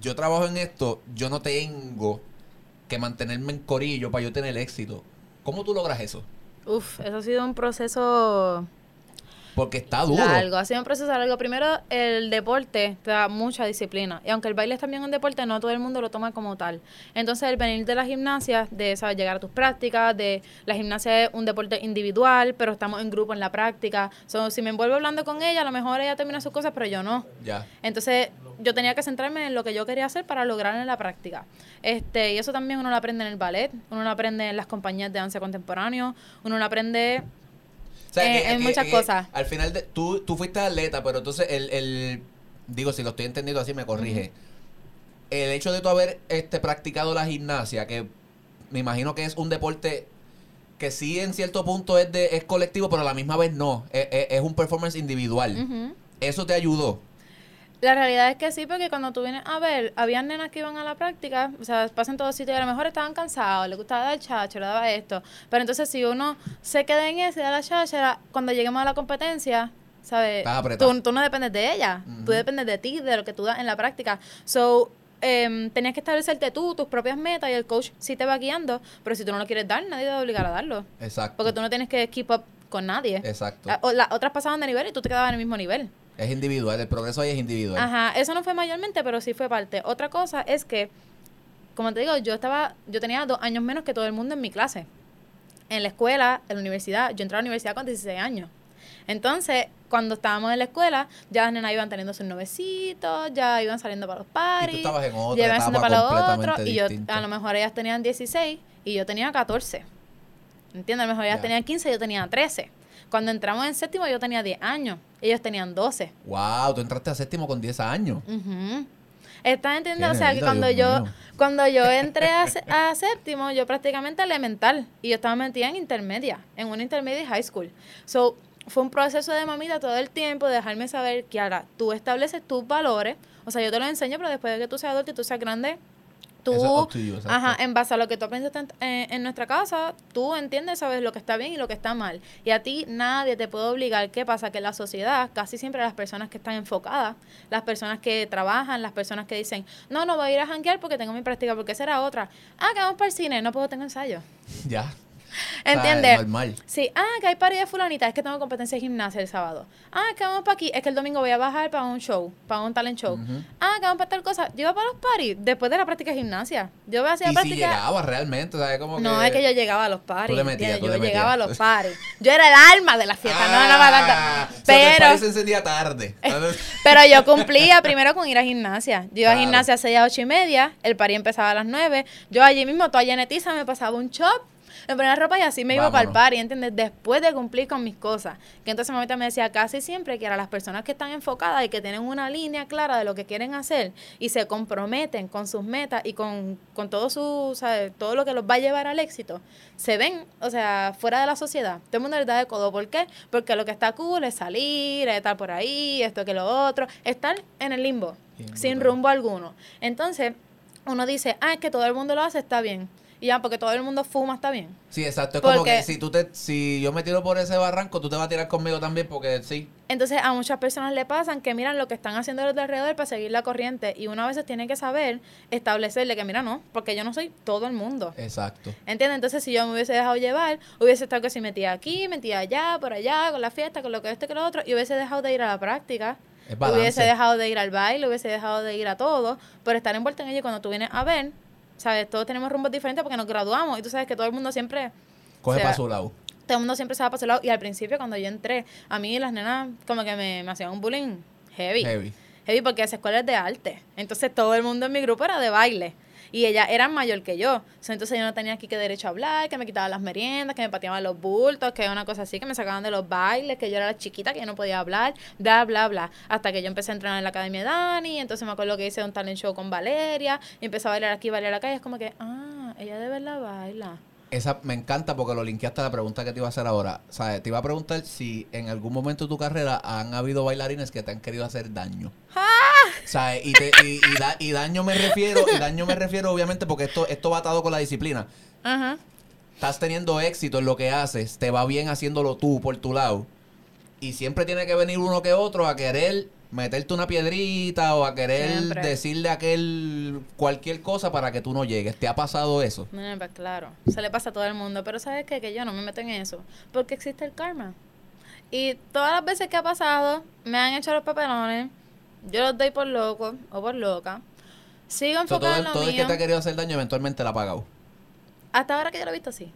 yo trabajo en esto, yo no tengo que mantenerme en corillo para yo tener éxito? ¿Cómo tú logras eso? Uf, eso ha sido un proceso Porque está duro. largo, ha sido un proceso largo. Primero, el deporte te da mucha disciplina. Y aunque el baile es también un deporte, no todo el mundo lo toma como tal. Entonces, el venir de la gimnasia, de ¿sabes? llegar a tus prácticas, de la gimnasia es un deporte individual, pero estamos en grupo en la práctica. So, si me envuelvo hablando con ella, a lo mejor ella termina sus cosas, pero yo no. Ya. Entonces, yo tenía que centrarme en lo que yo quería hacer para lograr en la práctica. Este, y eso también uno lo aprende en el ballet, uno lo aprende en las compañías de danza contemporáneo, uno lo aprende O sea, Eh, en muchas cosas. Al final, de, tú, tú fuiste atleta, pero entonces el, el... Digo, si lo estoy entendiendo así, me corrige. El hecho de tú haber este, practicado la gimnasia, que me imagino que es un deporte que sí en cierto punto es, de, es colectivo, pero a la misma vez no. Es, es- es un performance individual. Eso te ayudó. La realidad es que sí, porque cuando tú vienes a ver, habían nenas que iban a la práctica, o sea, pasan todos sitios y a lo mejor estaban cansados, les gustaba dar chacho, le daba esto. Pero entonces si uno se queda en eso y da la cháchara, cuando lleguemos a la competencia, ¿sabes? Tú, tú no dependes de ella, Ujú. tú dependes de ti, de lo que tú das en la práctica. So, em, tenías que establecerte tú, tus propias metas y el coach sí te va guiando, pero si tú no lo quieres dar, nadie te va a obligar a darlo. Exacto. Porque tú no tienes que keep up con nadie. Exacto. Ah, o Las otras pasaban de nivel y tú te quedabas en el mismo nivel. Es individual. El progreso ahí es individual. Ajá, eso no fue mayormente, pero sí fue parte. Otra cosa es que, como te digo, yo estaba, yo tenía dos años menos que todo el mundo en mi clase. En la escuela, en la universidad, yo entré a la universidad con 16 años. Entonces, cuando estábamos en la escuela, ya las nenas iban teniendo sus novecitos, ya iban saliendo para los y paris. tú estabas en otra ya iban para lo completamente otro. Y yo, a lo mejor ellas tenían 16 y yo tenía 14. ¿Entiendes? A lo mejor ellas tenían 15 y yo tenía 13. Cuando entramos en séptimo, yo tenía 10 años. Ellos tenían 12. Wow, tú entraste a séptimo con 10 años. Ujú. ¿Estás entendiendo? O sea, que cuando Dios yo, mío. cuando yo [LAUGHS] entré a, sé- a séptimo, yo prácticamente elemental. Y yo estaba metida en intermedia, en una intermedia high school. So, fue un proceso de mamita todo el tiempo, de dejarme saber que ahora tú estableces tus valores. O sea, yo te lo enseño, pero después de que tú seas adulto y tú seas grande, tú, Eso es you, ajá, en base a lo que tú aprendiste en, en- en nuestra casa, tú entiendes, sabes lo que está bien y lo que está mal. Y a ti nadie te puede obligar. ¿Qué pasa? Que en la sociedad, casi siempre las personas que están enfocadas, las personas que trabajan, las personas que dicen, no, no voy a ir a janguear porque tengo mi práctica, porque será otra. Ah, que vamos para el cine, no puedo, tengo ensayo. Ya. ¿Entiendes? normal. Sí, ah, que hay party de fulanita, es que tengo competencia de gimnasia el sábado. Ah, que vamos para aquí, es que el domingo voy a bajar para un show, para un talent show. Ah, que vamos para tal cosa. Yo iba para los parties después de la práctica de gimnasia. Yo hacía Y si práctica. llegabas realmente, ¿sabes? Como no, que... es que yo llegaba a los parties. Tú le metías, tú yo le metías. llegaba a los [LAUGHS] parties. Yo era el alma de la fiesta, no, no, Ah, no, no, o no. sea, tu Pero, se encendía tarde. [LAUGHS] pero yo cumplía [LAUGHS] primero con ir a gimnasia. Yo iba Claro. a gimnasia a 6 a 8 y media, el party empezaba a las 9. Yo allí mismo, toda llenetiza, me pasaba un chop, me ponía ropa y así me iba para el Vámonos. party, ¿entiendes? Después de cumplir con mis cosas. Que entonces mamita me decía casi siempre que eran las personas que están enfocadas y que tienen una línea clara de lo que quieren hacer y se comprometen con sus metas y con, con todo su, todo lo que los va a llevar al éxito, se ven, o sea, fuera de la sociedad. Todo el mundo les da de codo. ¿Por qué? Porque lo que está cool es salir, es estar por ahí, esto que lo otro, estar en el limbo, sin rumbo alguno. Entonces, uno dice, ah, es que todo el mundo lo hace, está bien. Y ya, porque todo el mundo fuma, está bien. Sí, exacto. Es como Porque- que si tú te, si yo me tiro por ese barranco, tú te vas a tirar conmigo también porque sí. Entonces a muchas personas le pasan que miran lo que están haciendo los de alrededor para seguir la corriente y uno a veces tiene que saber establecerle que mira, no, porque yo no soy todo el mundo. Exacto. ¿Entiendes? Entonces, si yo me hubiese dejado llevar, hubiese estado que si metía aquí, metía allá, por allá, con la fiesta, con lo que esto, que lo otro, y hubiese dejado de ir a la práctica. Hubiese dejado de ir al baile, hubiese dejado de ir a todo, por estar envuelto en ello. Cuando tú vienes a ver, ¿sabes? Todos tenemos rumbos diferentes porque nos graduamos y tú sabes que todo el mundo siempre Coge para su lado. todo el mundo siempre se va para su lado. Y al principio, cuando yo entré, a mí las nenas como que me, me hacían un bullying heavy. Heavy. Heavy porque esa escuela es de arte. Entonces todo el mundo en mi grupo era de baile. Y ellas eran mayor que yo. Entonces yo no tenía aquí que derecho a hablar, que me quitaban las meriendas, que me pateaban los bultos, que una cosa así, que me sacaban de los bailes, que yo era la chiquita, que yo no podía hablar, bla, bla, bla. Hasta que yo empecé a entrenar en la Academia de Dani, entonces me acuerdo que hice un talent show con Valeria, y empecé a bailar aquí, bailar acá, y es como que, ah, ella de verdad baila. Esa me encanta porque lo linkeaste a la pregunta que te iba a hacer ahora. O sea, te iba a preguntar si en algún momento de tu carrera han habido bailarines que te han querido hacer daño. O sea, y, te- y, y da- y daño me refiero, y daño me refiero obviamente porque esto, esto va atado con la disciplina. Ajá. Estás teniendo éxito en lo que haces, te va bien haciéndolo tú por tu lado. Y siempre tiene que venir uno que otro a querer meterte una piedrita o a querer Siempre. decirle a aquel cualquier cosa para que tú no llegues. ¿Te ha pasado eso? No, pues claro, se le pasa a todo el mundo, pero ¿sabes qué? Que yo no me meto en eso, porque existe el karma. Y todas las veces que ha pasado, me han hecho los papelones, yo los doy por loco o por loca. Sigo O sea, todo, en lo todo el que mío. te ha querido hacer daño eventualmente la ha pagado. Hasta ahora que yo lo he visto así.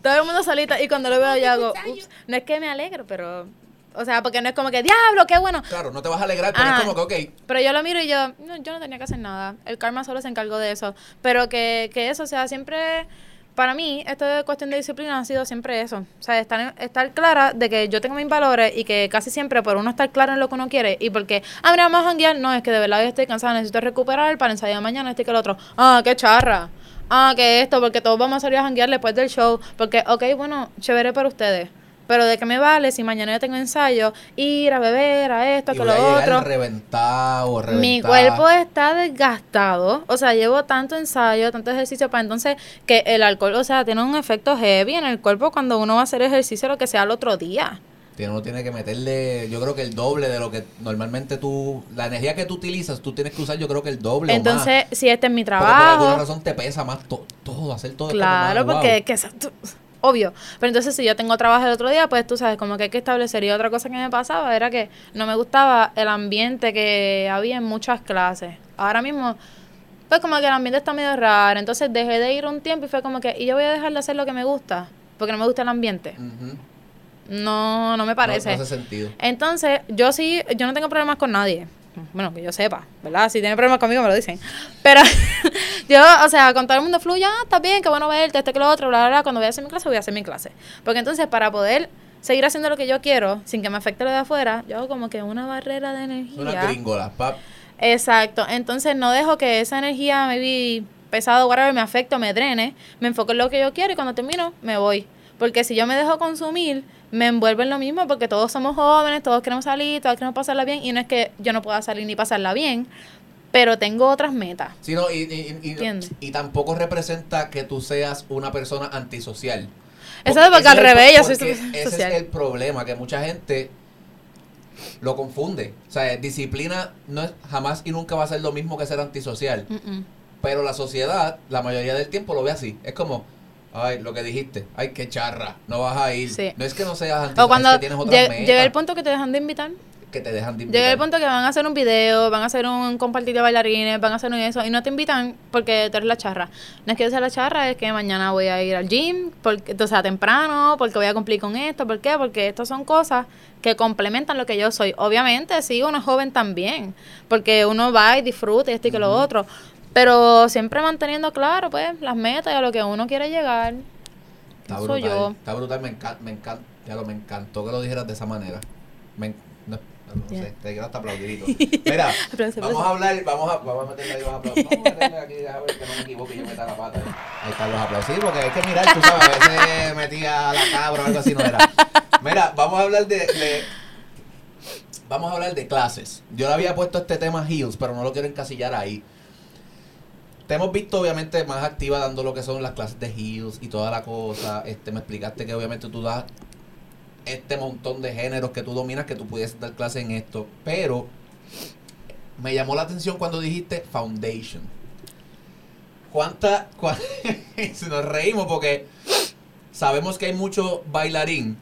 Todo el mundo solito y cuando lo veo yo hago, ups, no es que me alegro, pero... O sea, porque no es como que, diablo, qué bueno. Claro, no te vas a alegrar, pero Ajá. es como que, ok, Pero yo lo miro y yo, no, yo no tenía que hacer nada. El karma solo se encargó de eso. Pero que, que eso, o sea, siempre, para mí, esto de cuestión de disciplina ha sido siempre eso. O sea, estar, estar clara de que yo tengo mis valores y que casi siempre por uno estar claro en lo que uno quiere y porque, ah, mira, vamos a janguear. No, es que de verdad yo estoy cansada, necesito recuperar para ensayar mañana, este que el otro. Ah, qué charra. Ah, que esto, porque todos vamos a salir a janguear después del show. Porque, ok, bueno, chévere para ustedes. Pero de qué me vale si mañana yo tengo ensayo, ir a beber, a esto, y que lo a otro. reventado, reventado. Mi cuerpo está desgastado, o sea, llevo tanto ensayo, tanto ejercicio para entonces que el alcohol, o sea, tiene un efecto heavy en el cuerpo cuando uno va a hacer ejercicio lo que sea al otro día. Uno tiene que meterle, yo creo que el doble de lo que normalmente tú, la energía que tú utilizas, tú tienes que usar yo creo que el doble o más. Entonces, si este es mi Porque por alguna trabajo, razón te pesa más to- todo, hacer todo. claro, porque wow. es que obvio. Pero entonces si yo tengo trabajo el otro día, pues tú sabes, como que hay que establecer. Y otra cosa que me pasaba era que no me gustaba el ambiente que había en muchas clases. Ahora mismo, pues como que el ambiente está medio raro. Entonces dejé de ir un tiempo y fue como que, y yo voy a dejar de hacer lo que me gusta, porque no me gusta el ambiente. No, no me No- parece. No, hace sentido. Entonces, yo sí, yo no tengo problemas con nadie. Bueno, que yo sepa, ¿verdad? Si tiene problemas conmigo me lo dicen. Pero [LAUGHS] yo, o sea, con todo el mundo fluye, ah, está bien, qué bueno verte, este que lo otro, bla, bla, bla. Cuando voy a hacer mi clase, voy a hacer mi clase. Porque entonces, para poder seguir haciendo lo que yo quiero, sin que me afecte lo de afuera, yo hago como que una barrera de energía. Una gringola, pap. Exacto. Entonces no dejo que esa energía, maybe pesado, whatever, me afecte o me drene. Me enfoco en lo que yo quiero y cuando termino, me voy. Porque si yo me dejo consumir, me envuelvo en lo mismo porque todos somos jóvenes, todos queremos salir, todos queremos pasarla bien. Y no es que yo no pueda salir ni pasarla bien, pero tengo otras metas. Sí, no, y, y, y- tampoco representa que tú seas una persona antisocial. Eso es porque al revés, yo soy Ese es el problema, que mucha gente lo confunde. O sea, disciplina no es jamás y nunca va a ser lo mismo que ser antisocial. Pero la sociedad, la mayoría del tiempo lo ve así. Es como, ay, lo que dijiste, ay, qué charra, no vas a ir. Sí. No es que no seas antisocial, O cuando es que tienes otras lle- metas llega el punto que te dejan de invitar. que te dejan de invitar. Llega el punto que van a hacer un video, van a hacer un compartir de bailarines, van a hacer un eso, y no te invitan porque tú eres la charra. No es que yo sea la charra, es que mañana voy a ir al gym, porque, o sea, temprano, porque voy a cumplir con esto. ¿Por qué? Porque estas son cosas que complementan lo que yo soy. Obviamente, sí, uno es joven también, porque uno va y disfruta y esto y que lo otro. Pero siempre manteniendo claro, pues, las metas y a lo que uno quiere llegar. Está Soy brutal, yo. está brutal, me encanta, me encanta, ya lo, me encantó que lo dijeras de esa manera. Me, no, sé, te quiero hasta aplaudirito. [LAUGHS] Mira, vamos a hablar, vamos a, vamos a meterle ahí los aplausos. Vamos a meterle aquí, a ver que no me equivoque y yo meta la pata. Ahí están los aplausos. Sí, porque hay que mirar, tú sabes, a veces metía la cabra o algo así, no era. Mira, vamos a hablar de, de- vamos a hablar de clases. Yo le había puesto este tema Heels, pero no lo quiero encasillar ahí. Te hemos visto obviamente más activa dando lo que son las clases de heels y toda la cosa. Este, me explicaste que obviamente tú das este montón de géneros que tú dominas, que tú pudieses dar clase en esto. Pero me llamó la atención cuando dijiste foundation. ¿Cuánta, cua- [LAUGHS] si nos reímos porque sabemos que hay mucho bailarín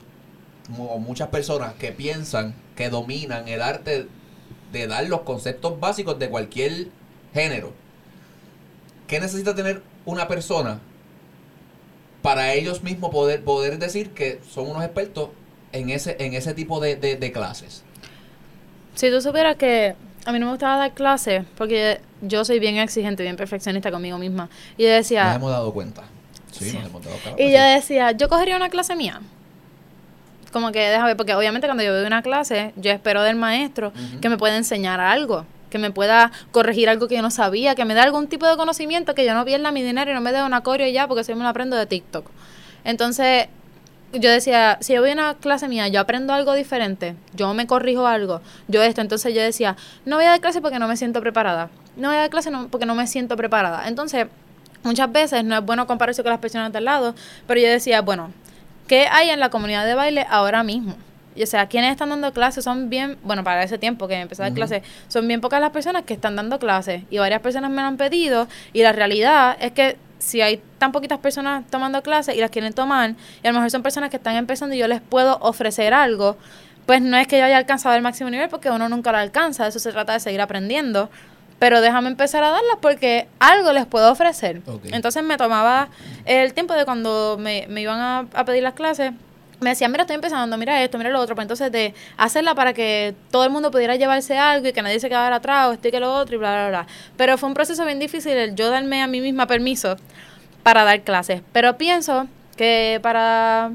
o muchas personas que piensan que dominan el arte de dar los conceptos básicos de cualquier género. ¿Qué necesita tener una persona para ellos mismos poder, poder decir que son unos expertos en ese, en ese tipo de, de- de clases? Si tú supieras que a mí no me gustaba dar clases porque yo soy bien exigente, bien perfeccionista conmigo misma. Y yo Nos decía, hemos dado cuenta. Sí, Sí. nos hemos dado cuenta. y sí. yo decía, yo cogería una clase mía. Como que déjame, porque obviamente cuando yo veo una clase, yo espero del maestro que me pueda enseñar algo, que me pueda corregir algo que yo no sabía, que me dé algún tipo de conocimiento, que yo no pierda mi dinero y no me dé una coreo ya, porque si me lo aprendo de TikTok. Entonces, yo decía, si yo voy a una clase mía, yo aprendo algo diferente, yo me corrijo algo, yo esto, entonces yo decía, no voy a dar clase porque no me siento preparada, no voy a dar clase porque no me siento preparada. Entonces, muchas veces no es bueno compararse con las personas de al lado, pero yo decía, bueno, ¿qué hay en la comunidad de baile ahora mismo? O sea, quienes están dando clases son bien, bueno, para ese tiempo que empecé a dar Ujú. clases, son bien pocas las personas que están dando clases y varias personas me lo han pedido y la realidad es que si hay tan poquitas personas tomando clases y las quieren tomar y a lo mejor son personas que están empezando y yo les puedo ofrecer algo, pues no es que yo haya alcanzado el máximo nivel porque uno nunca lo alcanza, de eso se trata de seguir aprendiendo, pero déjame empezar a darlas porque algo les puedo ofrecer. Entonces me tomaba el tiempo de cuando me, me iban a, a pedir las clases, me decían, mira, estoy empezando, mira esto, mira lo otro, pues entonces de hacerla para que todo el mundo pudiera llevarse algo y que nadie se quedara atrás o esto y que lo otro y bla, bla, bla. Pero fue un proceso bien difícil el yo darme a mí misma permiso para dar clases. Pero pienso que para,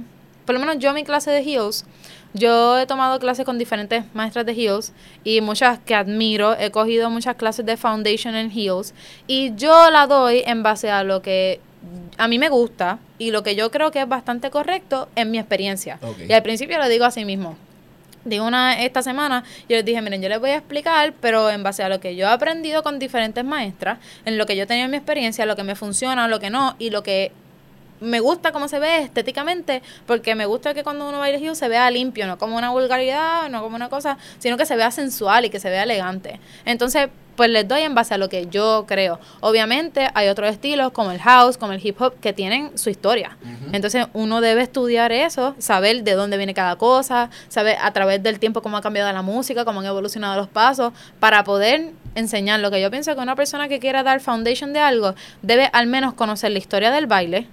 por lo menos yo mi clase de Heels, yo he tomado clases con diferentes maestras de Heels y muchas que admiro. He cogido muchas clases de Foundation en Heels y yo la doy en base a lo que a mí me gusta y lo que yo creo que es bastante correcto en mi experiencia. Y al principio lo digo así mismo. Digo una esta semana, yo les dije, miren, yo les voy a explicar, pero en base a lo que yo he aprendido con diferentes maestras, en lo que yo he tenido en mi experiencia, lo que me funciona, lo que no, y lo que me gusta cómo se ve estéticamente, porque me gusta que cuando uno baila heel se vea limpio, no como una vulgaridad, no como una cosa, sino que se vea sensual y que se vea elegante. Entonces, pues les doy en base a lo que yo creo. Obviamente hay otros estilos como el house, como el hip hop, que tienen su historia. Entonces uno debe estudiar eso, saber de dónde viene cada cosa, saber a través del tiempo cómo ha cambiado la música, cómo han evolucionado los pasos, para poder enseñar lo que yo pienso que una persona que quiera dar foundation de algo debe al menos conocer la historia del baile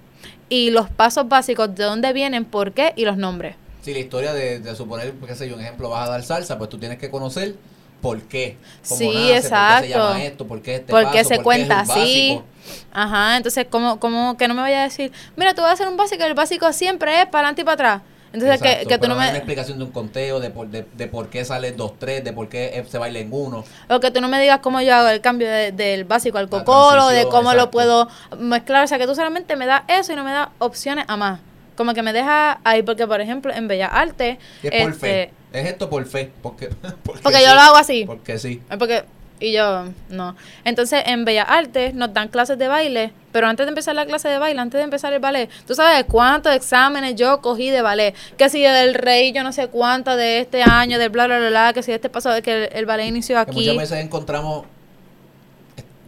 y los pasos básicos de dónde vienen, por qué y los nombres. Si la historia de, de suponer, qué sé yo, un ejemplo, vas a dar salsa, pues tú tienes que conocer por qué. cómo Sí, nace, ¿Por qué se exacto. llama esto? ¿Por qué este ¿Por qué se ¿Por cuenta así? Ajá, entonces como, como que no me vaya a decir, mira, tú vas a hacer un básico, el básico siempre es para adelante y para atrás. Entonces que, Exacto, que tú pero no hay una me... explicación de un conteo, de por, de, de por qué sale dos, tres, de por qué se baila en uno. O que tú no me digas cómo yo hago el cambio de- del básico al La cocoro, de cómo lo exacto. puedo mezclar. O sea, que tú solamente me das eso y no me das opciones a más. Como que me deja ahí, porque por ejemplo, en Bellas Artes. Es por este, fe. Es esto por fe. Porque, [LAUGHS] porque, Porque sí, yo lo hago así. Porque sí. Porque. Y yo, no. Entonces, en Bellas Artes nos dan clases de baile, pero antes de empezar la clase de baile, antes de empezar el ballet, ¿tú sabes cuántos exámenes yo cogí de ballet? Que si del rey, yo no sé cuánto de este año, del bla, bla, bla, bla, que si este paso, que el, el ballet inició Que aquí. muchas veces encontramos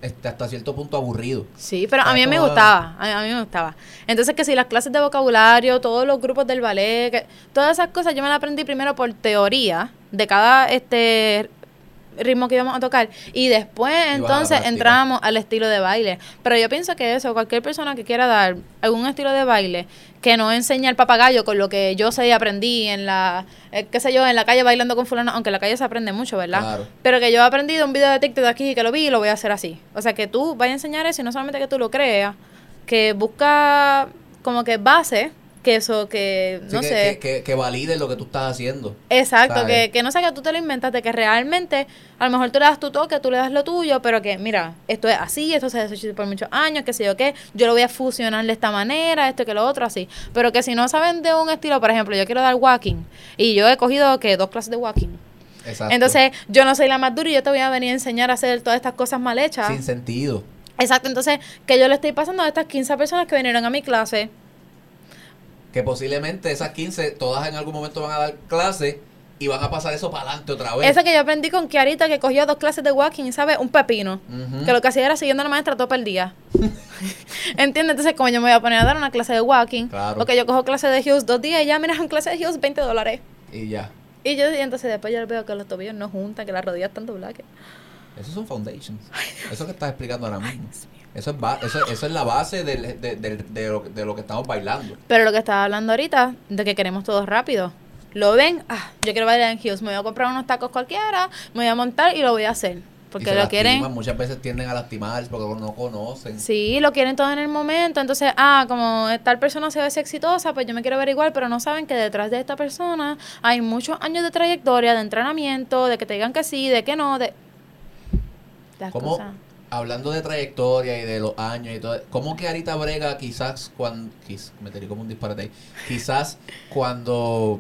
este, hasta cierto punto aburrido. Sí, pero a ¿Sabes mí me gustaba, a mí, a mí me gustaba. Entonces que si las clases de vocabulario, todos los grupos del ballet, que, todas esas cosas yo me las aprendí primero por teoría de cada este ritmo que íbamos a tocar y después entonces entramos al estilo de baile. Pero yo pienso que eso, cualquier persona que quiera dar algún estilo de baile que no enseña el papagayo con lo que yo sé y aprendí en la, eh, qué sé yo, en la calle bailando con fulano, aunque en la calle se aprende mucho, ¿verdad? Claro. Pero que yo he aprendido un video de TikTok de aquí que lo vi y lo voy a hacer así. O sea, que tú vayas a enseñar eso y no solamente que tú lo creas, que busca como que base, eso, que Sí, no que, sé. que, que, que valide lo que tú estás haciendo. Exacto, que, que no sea que tú te lo inventas, de que realmente a lo mejor tú le das tu toque, tú le das lo tuyo, pero que mira, esto es así, esto se ha hecho por muchos años, que sé yo qué, yo lo voy a fusionar de esta manera, esto que lo otro, así. Pero que si no saben de un estilo, por ejemplo, yo quiero dar walking y yo he cogido que dos clases de walking. Exacto. Entonces, yo no soy la más dura y yo te voy a venir a enseñar a hacer todas estas cosas mal hechas. Sin sentido. Exacto, entonces, que yo le estoy pasando a estas 15 personas que vinieron a mi clase. Que posiblemente esas 15, todas en algún momento van a dar clase y van a pasar eso para adelante otra vez. Esa que yo aprendí con Kiarita, que cogió dos clases de walking y sabe un pepino. Que lo que hacía era siguiendo a la maestra todo el día. [LAUGHS] ¿Entiendes? Entonces, como yo me voy a poner a dar una clase de walking, Claro. porque yo cojo clase de Hughes dos días y ya, mira, en clase de Hughes 20 dólares. Y ya. Y yo, y entonces después yo veo que los tobillos no juntan, que las rodillas están dobladas. que- Esos son foundations. Eso que estás explicando ahora mismo. Eso es, ba- eso, eso es la base del- de, de- de lo, de lo que estamos bailando. Pero lo que estaba hablando ahorita, de que queremos todo rápido. Lo ven, ah, yo quiero bailar en Hughes, me voy a comprar unos tacos cualquiera, me voy a montar y lo voy a hacer. Porque lo lastiman, quieren. Muchas veces tienden a lastimarse porque no conocen. Sí, lo quieren todo en el momento. Entonces, ah, como tal persona se ve exitosa, pues yo me quiero ver igual, pero no saben que detrás de esta persona hay muchos años de trayectoria, de entrenamiento, de que te digan que sí, de que no, de. Las ¿Cómo, cosas. Hablando de trayectoria y de los años y todo, ¿cómo que Arita Brega quizás cuando, me tiré como un disparate ahí, quizás cuando,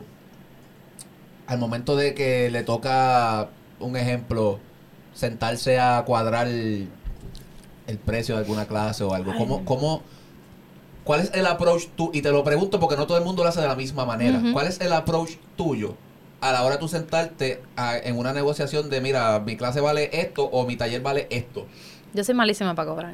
al momento de que le toca, un ejemplo, sentarse a cuadrar el, el precio de alguna clase o algo. ¿cómo, cómo, cuál es el approach tú, y te lo pregunto porque no todo el mundo lo hace de la misma manera. ¿cuál es el approach tuyo? A la hora de tú sentarte a- en una negociación de, mira, mi clase vale esto o mi taller vale esto. Yo soy malísima para cobrar.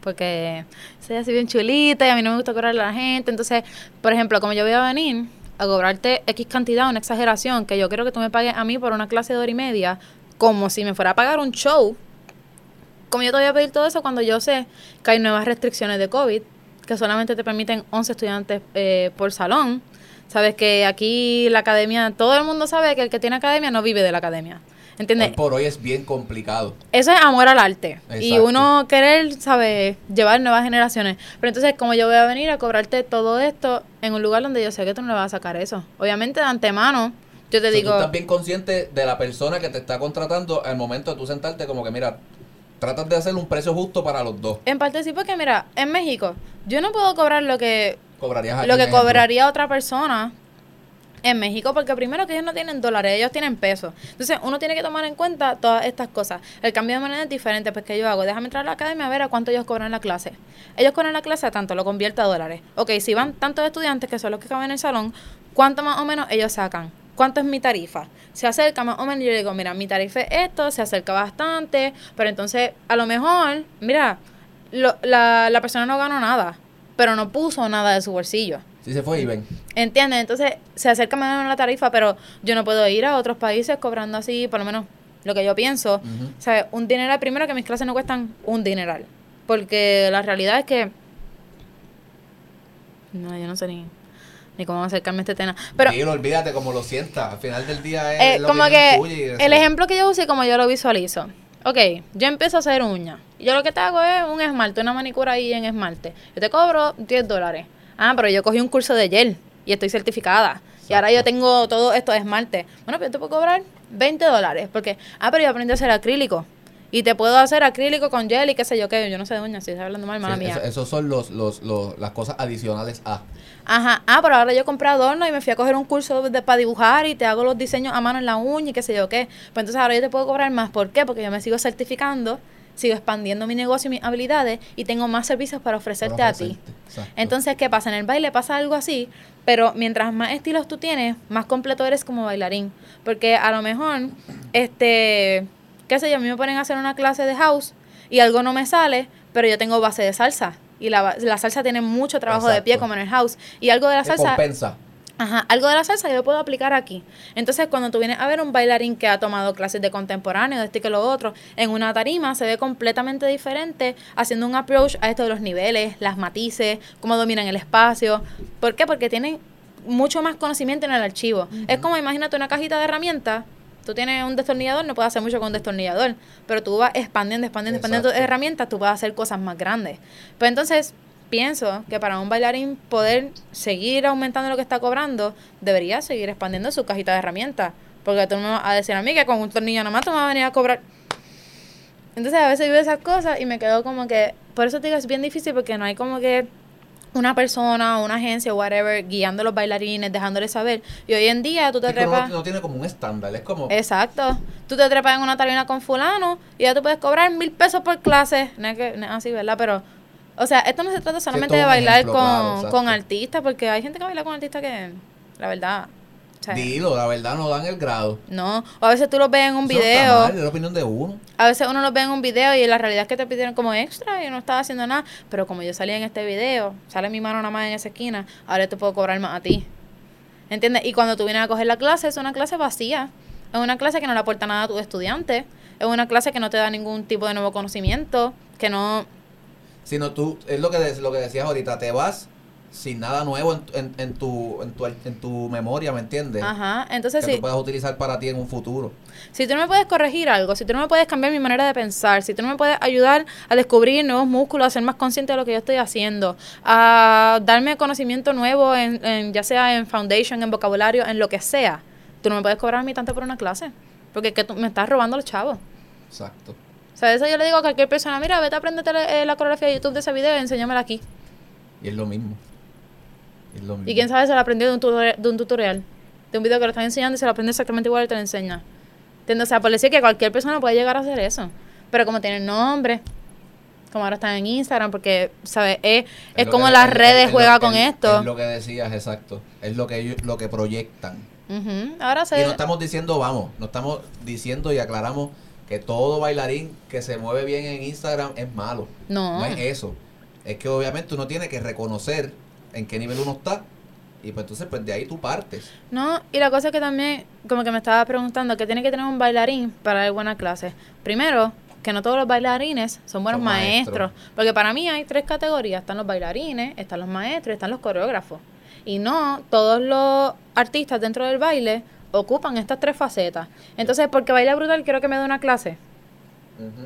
Porque soy así bien chulita y a mí no me gusta cobrarle a la gente. Entonces, por ejemplo, como yo voy a venir a cobrarte X cantidad, una exageración, que yo quiero que tú me pagues a mí por una clase de hora y media, como si me fuera a pagar un show. Como yo te voy a pedir todo eso cuando yo sé que hay nuevas restricciones de COVID, que solamente te permiten 11 estudiantes eh, por salón. Sabes que aquí la academia, todo el mundo sabe que el que tiene academia no vive de la academia. ¿Entiendes? Hoy por hoy es bien complicado. Eso es amor al arte. Y uno querer, ¿sabes? Llevar nuevas generaciones. Pero entonces, como yo voy a venir a cobrarte todo esto en un lugar donde yo sé que tú no le vas a sacar eso. Obviamente, de antemano, yo te O sea, digo... tú estás bien consciente de la persona que te está contratando al momento de tú sentarte como que, mira, tratas de hacer un precio justo para los dos. En parte sí, porque mira, en México, yo no puedo cobrar lo que, Cobrarías lo que ejemplo. cobraría otra persona en México, porque primero que ellos no tienen dólares, ellos tienen pesos. Entonces, uno tiene que tomar en cuenta todas estas cosas. El cambio de moneda es diferente, pues que yo hago, déjame entrar a la academia a ver a cuánto ellos cobran la clase. Ellos cobran la clase a tanto, lo convierto a dólares. Ok, si van tantos estudiantes que son los que caben en el salón, ¿cuánto más o menos ellos sacan? ¿Cuánto es mi tarifa? Se acerca más o menos, yo le digo, mira, mi tarifa es esto, se acerca bastante, pero entonces, a lo mejor, mira, lo- la, la persona no ganó nada, pero no puso nada de su bolsillo. Si se fue y ven. ¿Entiendes? Entonces se acerca más la tarifa, pero yo no puedo ir a otros países cobrando así, por lo menos lo que yo pienso. Ujú. ¿Sabes? Un dineral, primero que mis clases no cuestan un dineral. Porque la realidad es que. No, yo no sé ni, ni cómo acercarme a este tema. Pero Dilo, olvídate como lo sientas. Al final del día es eh, como que tuya el ejemplo que yo uso y como yo lo visualizo. Ok, yo empiezo a hacer uñas. Yo lo que te hago es un esmalte, una manicura ahí en esmalte. Yo te cobro 10 dólares. Ah, pero yo cogí un curso de gel y estoy certificada. Y ahora yo tengo todo esto de esmalte. Bueno, pues yo te puedo cobrar 20 dólares. Porque, ah, pero yo aprendí a hacer acrílico. Y te puedo hacer acrílico con gel y qué sé yo qué. Yo no sé de uñas, si estoy hablando mal, Sí, mala mía. eso- esos son los, los, los, las cosas adicionales a. Ajá, ah, pero ahora yo compré adorno y me fui a coger un curso de, para dibujar y te hago los diseños a mano en la uña y qué sé yo qué. Pues entonces ahora yo te puedo cobrar más. ¿Por qué? Porque yo me sigo certificando, sigo expandiendo mi negocio y mis habilidades y tengo más servicios para ofrecerte para a ti. Exacto. Entonces, ¿qué pasa? En el baile pasa algo así, pero mientras más estilos tú tienes, más completo eres como bailarín. Porque a lo mejor, este, qué sé yo, a mí me ponen a hacer una clase de house y algo no me sale, pero yo tengo base de salsa. Y la, la salsa tiene mucho trabajo de pie, como en el house. Y algo de la Te salsa... compensa. Ajá, algo de la salsa yo puedo aplicar aquí. Entonces, cuando tú vienes a ver un bailarín que ha tomado clases de contemporáneo, de este que lo otro, en una tarima se ve completamente diferente haciendo un approach a esto de los niveles, las matices, cómo dominan el espacio. ¿Por qué? Porque tienen mucho más conocimiento en el archivo. Es como, imagínate una cajita de herramientas. Tú tienes un destornillador, no puedes hacer mucho con un destornillador, pero tú vas expandiendo, expandiendo, expandiendo tus herramientas, tú puedes hacer cosas más grandes. Pues entonces, pienso que para un bailarín poder seguir aumentando lo que está cobrando, debería seguir expandiendo su cajita de herramientas. Porque tú no me vas a decir a mí que con un tornillo nada más tú me vas a venir a cobrar. Entonces a veces vivo esas cosas y me quedo como que, por eso te digo, es bien difícil porque no hay como que una persona, una agencia, whatever, guiando a los bailarines, dejándoles saber. Y hoy en día tú te uno trepas. no, no tiene como un estándar, es como... Exacto. Tú te trepas en una tarima con fulano y ya tú puedes cobrar mil pesos por clase. No es que no es así, ¿verdad? Pero, o sea, esto no se trata solamente de bailar ejemplo, con, claro, con artistas, porque hay gente que baila con artistas que, la verdad, o sea, Dilo, la verdad no dan el grado. no. O a veces tú los ves en un Eso no está video. mal, es la opinión de uno. A veces uno los ve en un video y la realidad es que te pidieron como extra y no estaba haciendo nada. Pero como yo salí en este video, sale mi mano nada más en esa esquina, ahora te puedo cobrar más a ti. ¿Entiendes? Y cuando tú vienes a coger la clase, es una clase vacía. Es una clase que no le aporta nada a tu estudiante. Es una clase que no te da ningún tipo de nuevo conocimiento. Que no. Sino tú, es lo que, de- lo que decías ahorita, te vas sin nada nuevo en, en, en tu, en, tu, en tu memoria, ¿me entiendes? Ajá. Que Entonces, tú si, puedas utilizar para ti en un futuro. si tú no me puedes corregir algo, si tú no me puedes cambiar mi manera de pensar, si tú no me puedes ayudar a descubrir nuevos músculos, a ser más consciente de lo que yo estoy haciendo, a darme conocimiento nuevo, en, en- ya sea en foundation, en vocabulario, en lo que sea, tú no me puedes cobrar a mí tanto por una clase. Porque es que tú me estás robando los chavos. Exacto. O sea, eso yo le digo a cualquier persona, mira, vete a aprenderte la, eh, la coreografía de YouTube de ese video y enséñamela aquí. Y es lo mismo. Es lo mismo. Y quién sabe se lo aprendió de un, tutorial, de un tutorial, de un video que lo están enseñando y se lo aprende exactamente igual y te lo enseña. ¿Entiendes? O sea, por decir que cualquier persona puede llegar a hacer eso. Pero como tienen nombre, como ahora están en Instagram, porque, ¿sabes? Es, es como que- las es- redes es juega lo- con es- esto. Es lo que decías, exacto. Es lo que ellos, lo que proyectan. Ahora Y se... no estamos diciendo, vamos, no estamos diciendo y aclaramos que todo bailarín que se mueve bien en Instagram es malo. No. No es eso. Es que obviamente uno tiene que reconocer en qué nivel uno está. Y pues entonces, pues de ahí tú partes. No, y la cosa es que también, como que me estaba preguntando, ¿qué tiene que tener un bailarín para dar buena clase? Primero, que no todos los bailarines son buenos Son maestros. maestros. Porque para mí hay tres categorías. Están los bailarines, están los maestros y están los coreógrafos. Y no todos los artistas dentro del baile ocupan estas tres facetas. Entonces, porque baila brutal, quiero que me dé una clase.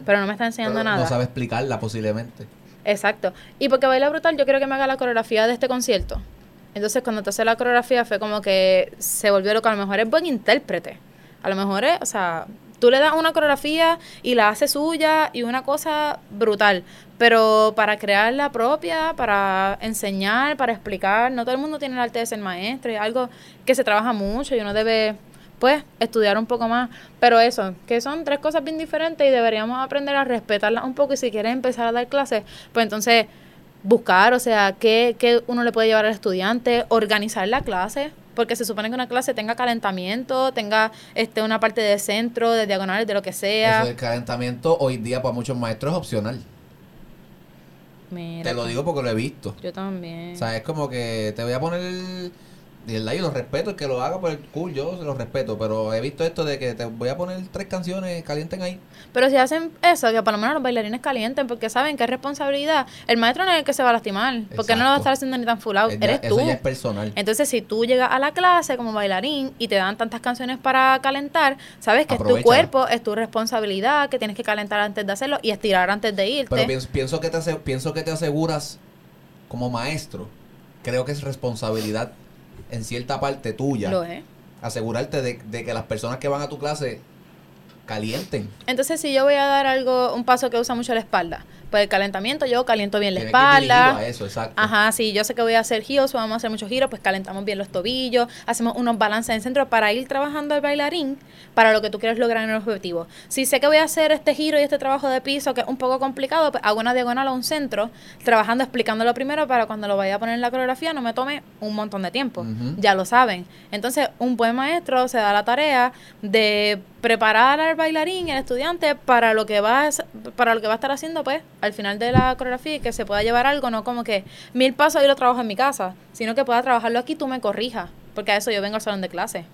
Pero no me está enseñando Pero nada. No sabe explicarla posiblemente. Exacto. Y porque baila brutal, yo quiero que me haga la coreografía de este concierto. Entonces, cuando te hace la coreografía, fue como que se volvió loco. A lo mejor es buen intérprete. A lo mejor es, o sea, tú le das una coreografía y la hace suya y una cosa brutal. Pero para crear la propia, para enseñar, para explicar, no todo el mundo tiene el arte de ser maestro. Es algo que se trabaja mucho y uno debe, pues, estudiar un poco más. Pero eso, que son tres cosas bien diferentes y deberíamos aprender a respetarlas un poco. Y si quieres empezar a dar clases, pues entonces buscar, o sea, qué, qué uno le puede llevar al estudiante, organizar la clase, porque se supone que una clase tenga calentamiento, tenga este una parte de centro, de diagonales, de lo que sea. Eso del calentamiento hoy día para muchos maestros es opcional. Mira, Te lo digo porque lo he visto. Yo también. O sea, es como que te voy a poner el... Y el yo lo respeto, el que lo haga por el cool, yo se lo respeto, pero he visto esto de que te voy a poner tres canciones, calienten ahí. Pero si hacen eso, que por lo menos los bailarines calienten, porque saben que es responsabilidad. El maestro no es el que se va a lastimar, porque no lo va a estar haciendo ni tan full out, ya- eres eso tú. ya es personal. Entonces, si tú llegas a la clase como bailarín y te dan tantas canciones para calentar, sabes que es tu cuerpo, es tu responsabilidad, que tienes que calentar antes de hacerlo y estirar antes de irte. Pero pienso, pienso, que te pienso que te aseguras como maestro, creo que es responsabilidad en cierta parte tuya, Lo es. asegurarte de, de que las personas que van a tu clase calienten. Entonces, si yo voy a dar algo, un paso que usa mucho la espalda, pues el calentamiento, yo caliento bien la Tiene que espalda. a eso, exacto. Ajá, sí, yo sé que voy a hacer giros, vamos a hacer muchos giros, pues calentamos bien los tobillos, hacemos unos balances en centro para ir trabajando el bailarín para lo que tú quieres lograr en el objetivo. Si sé que voy a hacer este giro y este trabajo de piso que es un poco complicado, pues hago una diagonal o un centro, trabajando, explicándolo primero para cuando lo vaya a poner en la coreografía no me tome un montón de tiempo. Ya lo saben. Entonces, un buen maestro se da la tarea de preparar al bailarín, el estudiante, para lo que va a, para lo que va a estar haciendo, pues, al final de la coreografía y que se pueda llevar algo, no como que mil pasos y lo trabajo en mi casa, sino que pueda trabajarlo aquí y tú me corrijas, porque a eso yo vengo al salón de clase.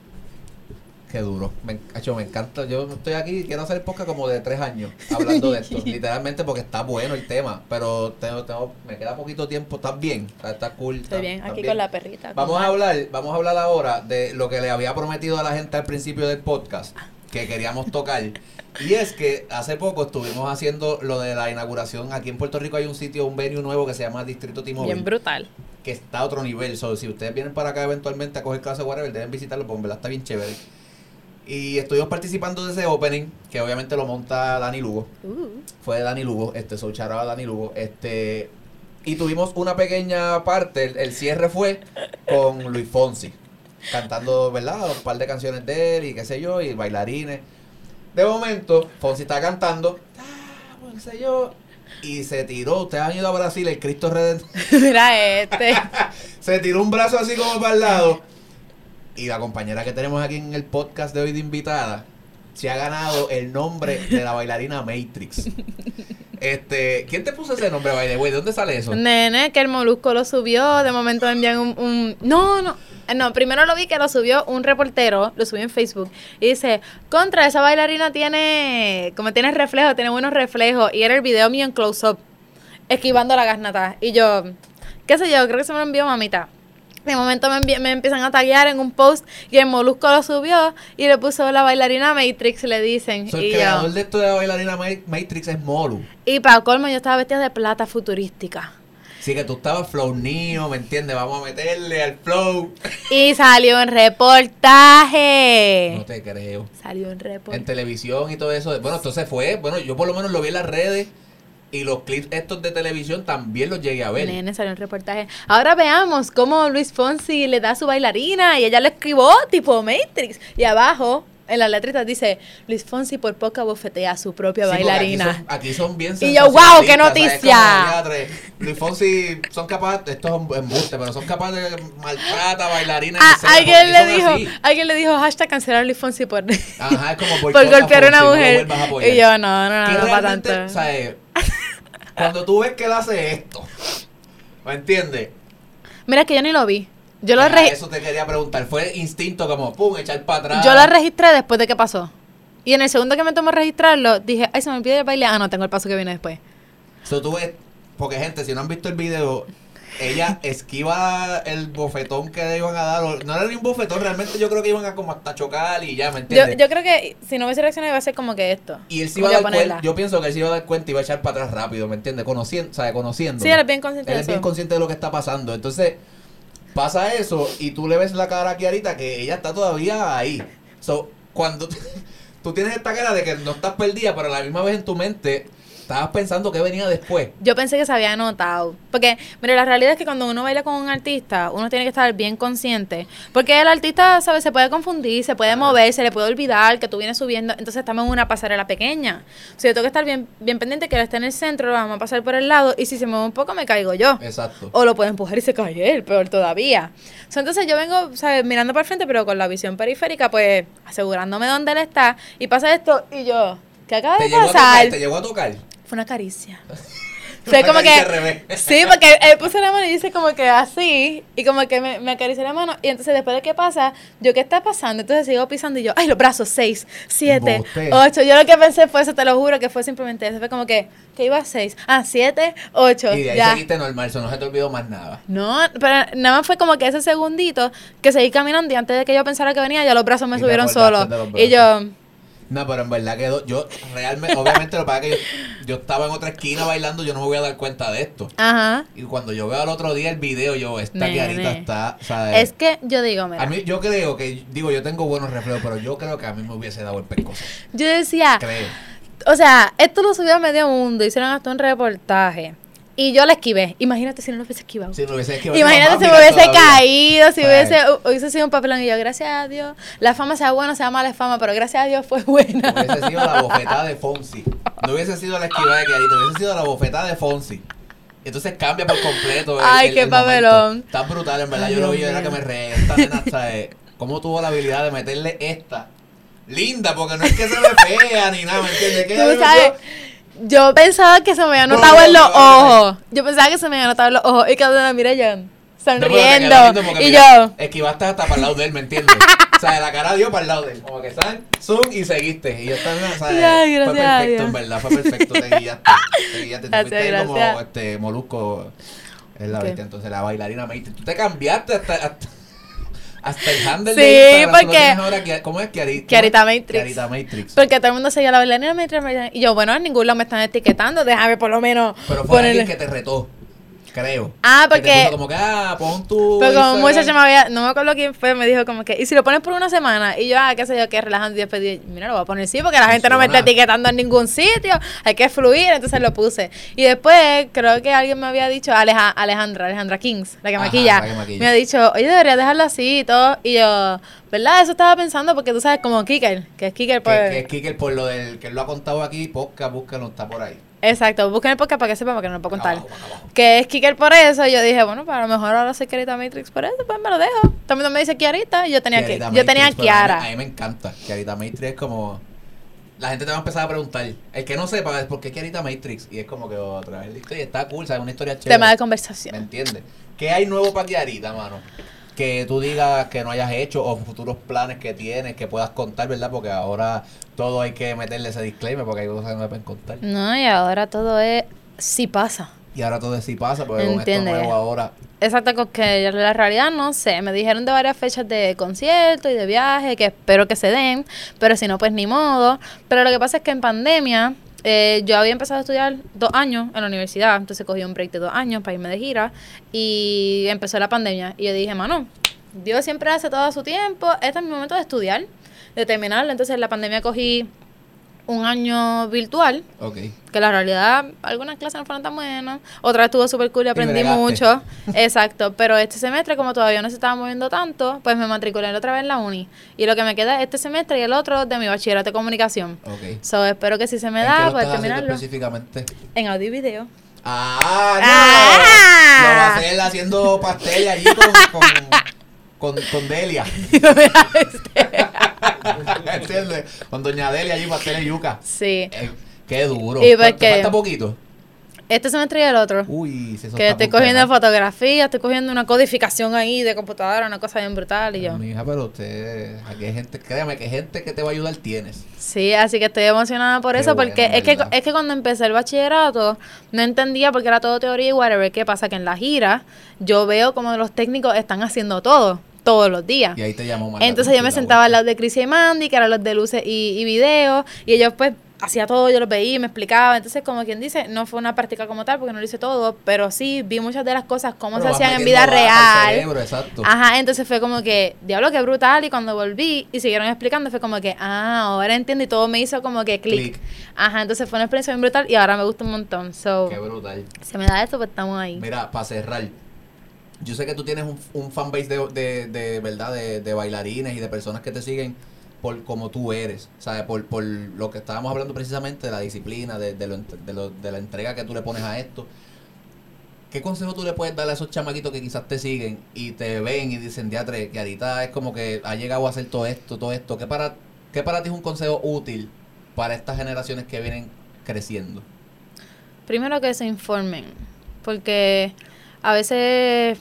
Qué duro. Me, acho, me encanta. Yo estoy aquí, quiero hacer podcast como de tres años hablando de esto. [LAUGHS] literalmente porque está bueno el tema. Pero tengo, tengo, me queda poquito tiempo. ¿Estás bien? Está, cool. Estoy está- bien, aquí con la perrita. Vamos a hablar, vamos a hablar ahora de lo que le había prometido a la gente al principio del podcast que queríamos tocar. [LAUGHS] Y es que hace poco estuvimos haciendo lo de la inauguración. Aquí en Puerto Rico hay un sitio, un venue nuevo que se llama Distrito T-Mobile Bien brutal. que está a otro nivel. So, si ustedes vienen para acá eventualmente a coger clase whatever, deben visitarlo porque en verdad está bien chévere. Y estuvimos participando de ese opening, que obviamente lo monta Dani Lugo. Uh, Fue de Dani Lugo, este, a Dani Lugo. Este, Y tuvimos una pequeña parte, el, el cierre fue con Luis Fonsi, cantando, ¿verdad? Un par de canciones de él y qué sé yo, y bailarines. De momento, Fonsi está cantando, ah, pues, qué sé yo, y se tiró, ustedes han ido a Brasil, el Cristo Redentor, [LAUGHS] Mira este. [LAUGHS] se tiró un brazo así como para el lado. Y la compañera que tenemos aquí en el podcast de hoy de invitada se ha ganado el nombre de la bailarina Matrix. Este, ¿quién te puso ese nombre, by the way? ¿De dónde sale eso? Nene, que el molusco lo subió. De momento me envían un, No, no. eh, No, primero lo vi que lo subió un reportero, lo subió en Facebook. Y dice, contra, esa bailarina tiene, como tiene reflejos, tiene buenos reflejos. Y era el video mío en close-up, esquivando la garnata. Y yo, qué sé yo, creo que se me lo envió mamita. De momento me, empiezan a taguear en un post y el molusco lo subió y le puso la bailarina Matrix, le dicen. So, el y creador yo, de esto de la bailarina Ma- Matrix es Molu. y para colmo yo estaba vestida de plata futurística. Así que tú estabas flow neo, ¿me entiendes? Vamos a meterle al flow. Y salió en reportaje. No te creo. Salió en En reportaje. televisión y todo eso. Bueno, entonces fue. Bueno, yo por lo menos lo vi en las redes. Y los clips estos de televisión también los llegué a ver. Nene, salió en reportaje. Ahora veamos cómo Luis Fonsi le da a su bailarina y ella le escribió tipo Matrix. Y abajo, en las letritas dice, Luis Fonsi por poca bofetea a su propia Sí, bailarina. Aquí son, aquí son bien Y yo, ¡guau, qué noticia! Luis Fonsi son capaces, esto es un embuste, pero son capaces de maltrata bailarinas. Ah, alguien le dijo, así. alguien le dijo hashtag cancelar a Luis Fonsi por, Ajá, es como por golpear a una no mujer. y yo, no, no, no, no para tanto. o sea, eh, cuando tú ves que él hace esto, ¿me entiendes? Mira que yo ni lo vi. Yo lo, Ah, regi- Eso te quería preguntar, fue instinto como, pum, echar para atrás. yo lo registré después de que pasó. Y en el segundo que me tomó registrarlo, dije, ay, se me olvidó el baile. Ah, no, tengo el paso que viene después. So, tú ves, porque gente, si no han visto el video, ella esquiva el bofetón que le iban a dar. o- No era ni un bofetón, realmente yo creo que iban a como hasta chocar y ya, ¿me Yo, entiendes? yo creo que si no hubiese reaccionado iba a ser como que esto. y él Como iba a dar cuenta, yo pienso que él se iba a dar cuenta y iba a echar para atrás rápido, ¿me entiendes? Conociendo, ¿sabes? Conociendo. Sí, él es bien consciente Él de es bien consciente de lo que está pasando. Entonces, pasa eso y tú le ves la cara a Kiarita que ella está todavía ahí. So, cuando [LAUGHS] tú tienes esta cara de que no estás perdida, pero a la misma vez en tu mente estabas pensando que venía después. Yo pensé que se había notado. Porque, mire, la realidad es que cuando uno baila con un artista, uno tiene que estar bien consciente. Porque el artista, ¿sabes? Se puede confundir, se puede mover, se le puede olvidar que tú vienes subiendo. Entonces estamos en una pasarela pequeña. O sea, yo tengo que estar bien, bien pendiente que él esté en el centro, lo vamos a pasar por el lado. Y si se mueve un poco, me caigo yo. Exacto. O lo puede empujar y se cae él, peor todavía. So, entonces yo vengo, ¿sabes? Mirando para el frente, pero con la visión periférica, pues asegurándome dónde él está. Y pasa esto, y yo, ¿qué acaba de pasar? tocar, te llegó a tocar. Fue una caricia. [LAUGHS] Fue Una como que. caricia. [LAUGHS] Sí, porque él, puso la mano y dice como que así. Y como que me, me acarició la mano. Y entonces después de que pasa, yo, ¿qué está pasando? Entonces sigo pisando y yo, ay, los brazos, seis, siete, ocho. Yo lo que pensé fue eso, te lo juro, que fue simplemente eso. Fue como que, que iba a seis. Ah, siete, ocho. Y de ahí ya. seguiste normal, eso no se te olvidó más nada. No, pero nada más fue como que ese segundito que seguí caminando y antes de que yo pensara que venía, ya los brazos me Y subieron solos. Y yo, No, pero en verdad quedó. Yo realmente, obviamente, lo que pasa es que yo, yo estaba en otra esquina bailando, yo no me voy a dar cuenta de esto. ajá. Y cuando yo veo al otro día el video, yo, esta. Kiarita está. ¿sabes? Es que yo digo, mira, A mí, yo creo que, digo, yo tengo buenos reflejos, pero yo creo que a mí me hubiese dado el pescozo. yo decía, Creo. O sea, esto lo subió a medio mundo, hicieron hasta un reportaje. Y yo la esquivé. Imagínate si no lo hubiese esquivado. Si me hubiese esquivado, Imagínate si me hubiese todavía. caído, si hubiese, hubiese sido un papelón. Y yo, gracias a Dios, la fama sea buena, sea mala es fama, pero gracias a Dios fue buena. Hubiese sido la [LAUGHS] bofetada de Fonsi. No hubiese sido la esquivada de Kiarita, hubiese sido la bofetada de Fonsi. Entonces cambia por completo. el- Ay, el- qué el papelón. Está brutal, en verdad. Ay, yo lo vi, era que me reí. Esta nena, ¿sabes? ¿Cómo tuvo la habilidad de meterle esta? Linda, porque no es que se ve fea [LAUGHS] ni nada, ¿me entiendes? Tú le sabes, yo pensaba que se me había No, notado en no, los no, no. ojos. Yo pensaba que se me había notado en los ojos. Y cuando me mira yo, No, te sonriendo. porque y mira, yo, Esquivaste hasta para el lado de él, ¿me entiendes? o sea, la cara dio para el lado de él. Como que salen, zoom y seguiste. Y yo también, ¿sabes? Ay, fue perfecto, en verdad, fue perfecto. Te guiaste. Te guiaste. Te [LAUGHS] fuiste como este molusco. Es la bestia. Entonces, la bailarina Maite. Tú te cambiaste hasta. hasta hasta el handle Sí, de Instagram, porque- ahora, ¿Cómo es? Kiari- Kiarita ¿cómo es? Matrix. Kiarita Matrix. porque todo el mundo la bailarina mientras me- Y yo, bueno, en ningún lado me están etiquetando. Déjame por lo menos Pero fue alguien ponerle. que te retó. Creo. Ah, Que porque- puso como que, ah, pon tu. Pero como muchacho me había, no me acuerdo quién fue, me dijo como que, ¿y si lo pones por una semana? Y yo, ah, qué sé yo, qué relajante. Y después dije, mira, lo voy a poner sí, porque la gente no me está etiquetando en ningún sitio, hay que fluir, entonces lo puse. Y después, creo que alguien me había dicho, Aleja- Alejandra, Alejandra Kings, la que Ajá, maquilla, la que maquilla. me ha dicho, oye, deberías dejarlo así y todo. Y yo, ¿verdad? Eso estaba pensando porque tú sabes, como Kicker, que es Kicker, Que, pues. que es Kicker por lo del que lo ha contado aquí, podcast, búscalo, está por ahí. Exacto, busquen el podcast para que sepan, porque no lo puedo contar. Abajo, abajo. Que es Kicker por eso. Yo dije, bueno, pues a lo mejor ahora soy Kiarita Matrix por eso, pues me lo dejo. También me dice Kiarita y yo tenía, que, Kiarita yo tenía Matrix, pero a mí- Kiara. A mí, me encanta. Kiarita Matrix es como. La gente te va a empezar a preguntar. El que no sepa es por qué Kiarita Matrix. Y es como que otra vez. Y está cool, ¿sabes? Una historia chévere. Tema de ¿Me conversación. entiendes? ¿Qué hay nuevo para Kiarita, mano? Que tú digas que no hayas hecho o futuros planes que tienes, que puedas contar, ¿verdad? Porque ahora todo hay que meterle ese disclaimer porque hay cosas que no se pueden contar. No, y ahora todo es si pasa. Y ahora todo es si pasa, porque con esto nuevo ahora. Exacto, con que la realidad no sé. Me dijeron de varias fechas de concierto y de viaje que espero que se den, pero si no, pues ni modo. Pero lo que pasa es que en pandemia eh, yo había empezado a estudiar dos años en la universidad, entonces cogí un break de dos años para irme de gira y empezó la pandemia. Y yo dije, mano, Dios siempre hace todo a su tiempo, este es mi momento de estudiar, de terminarlo. Entonces en la pandemia cogí un año virtual Ok. que la realidad, algunas clases no fueron tan buenas, otras estuvo súper cool y aprendí mucho. [LAUGHS] Exacto, pero este semestre, como todavía no se estaba moviendo tanto, pues me matriculé otra vez en la uni. Y lo que me queda es este semestre y el otro de mi bachillerato de comunicación. Ok. So, espero que si se me ¿En qué da, pues terminarlo específicamente? en audio y video. ¡Ah, no! ¡Ah! Lo va a hacer haciendo pastel allí con, con, con, con Delia. [LAUGHS] [LAUGHS] ¿Entiendes? Con Doña Delia allí pastel en yuca. Sí. Eh, qué duro. Y ¿Te porque- falta poquito? Este semestre y el otro. Uy, eso que estoy cogiendo pegar. fotografía, estoy cogiendo una codificación ahí de computadora, una cosa bien brutal y yo. Mi hija, pero usted, aquí hay gente, créame que gente que te va a ayudar tienes. Sí, así que estoy emocionada por Qué eso, porque es que, es que cuando empecé el bachillerato no entendía porque era todo teoría y whatever. ¿Qué pasa? Que en la gira yo veo como los técnicos están haciendo todo, todos los días. Y ahí te llamó mal la Entonces yo me sentaba al lado de Chris y Mandy, que eran los de luces y, y video, y ellos pues hacía todo, yo los veía, me explicaba. Entonces, como quien dice, no fue una práctica como tal, porque no lo hice todo, pero sí vi muchas de las cosas, cómo Pero se hacían en vida real. cerebro, exacto. Ajá, entonces fue como que, diablo, qué brutal. Y cuando volví y siguieron explicando, fue como que, ah, ahora entiendo. Y todo me hizo como que clic. Clic. Ajá, entonces fue una experiencia bien brutal y ahora me gusta un montón. So, Qué brutal. se me da esto, pues estamos ahí. Mira, para cerrar, yo sé que tú tienes un, un fanbase de, de, de verdad, de, de bailarines y de personas que te siguen por como tú eres, ¿sabes? Por, por lo que estábamos hablando precisamente de la disciplina, de, de, lo, de, lo- de la entrega que tú le pones a esto. ¿Qué consejo tú le puedes dar a esos chamaquitos que quizás te siguen y te ven y dicen, diatre, que ahorita es como que ha llegado a hacer todo esto, todo esto? ¿Qué para, qué para ti es un consejo útil para estas generaciones que vienen creciendo? Primero que se informen, porque a veces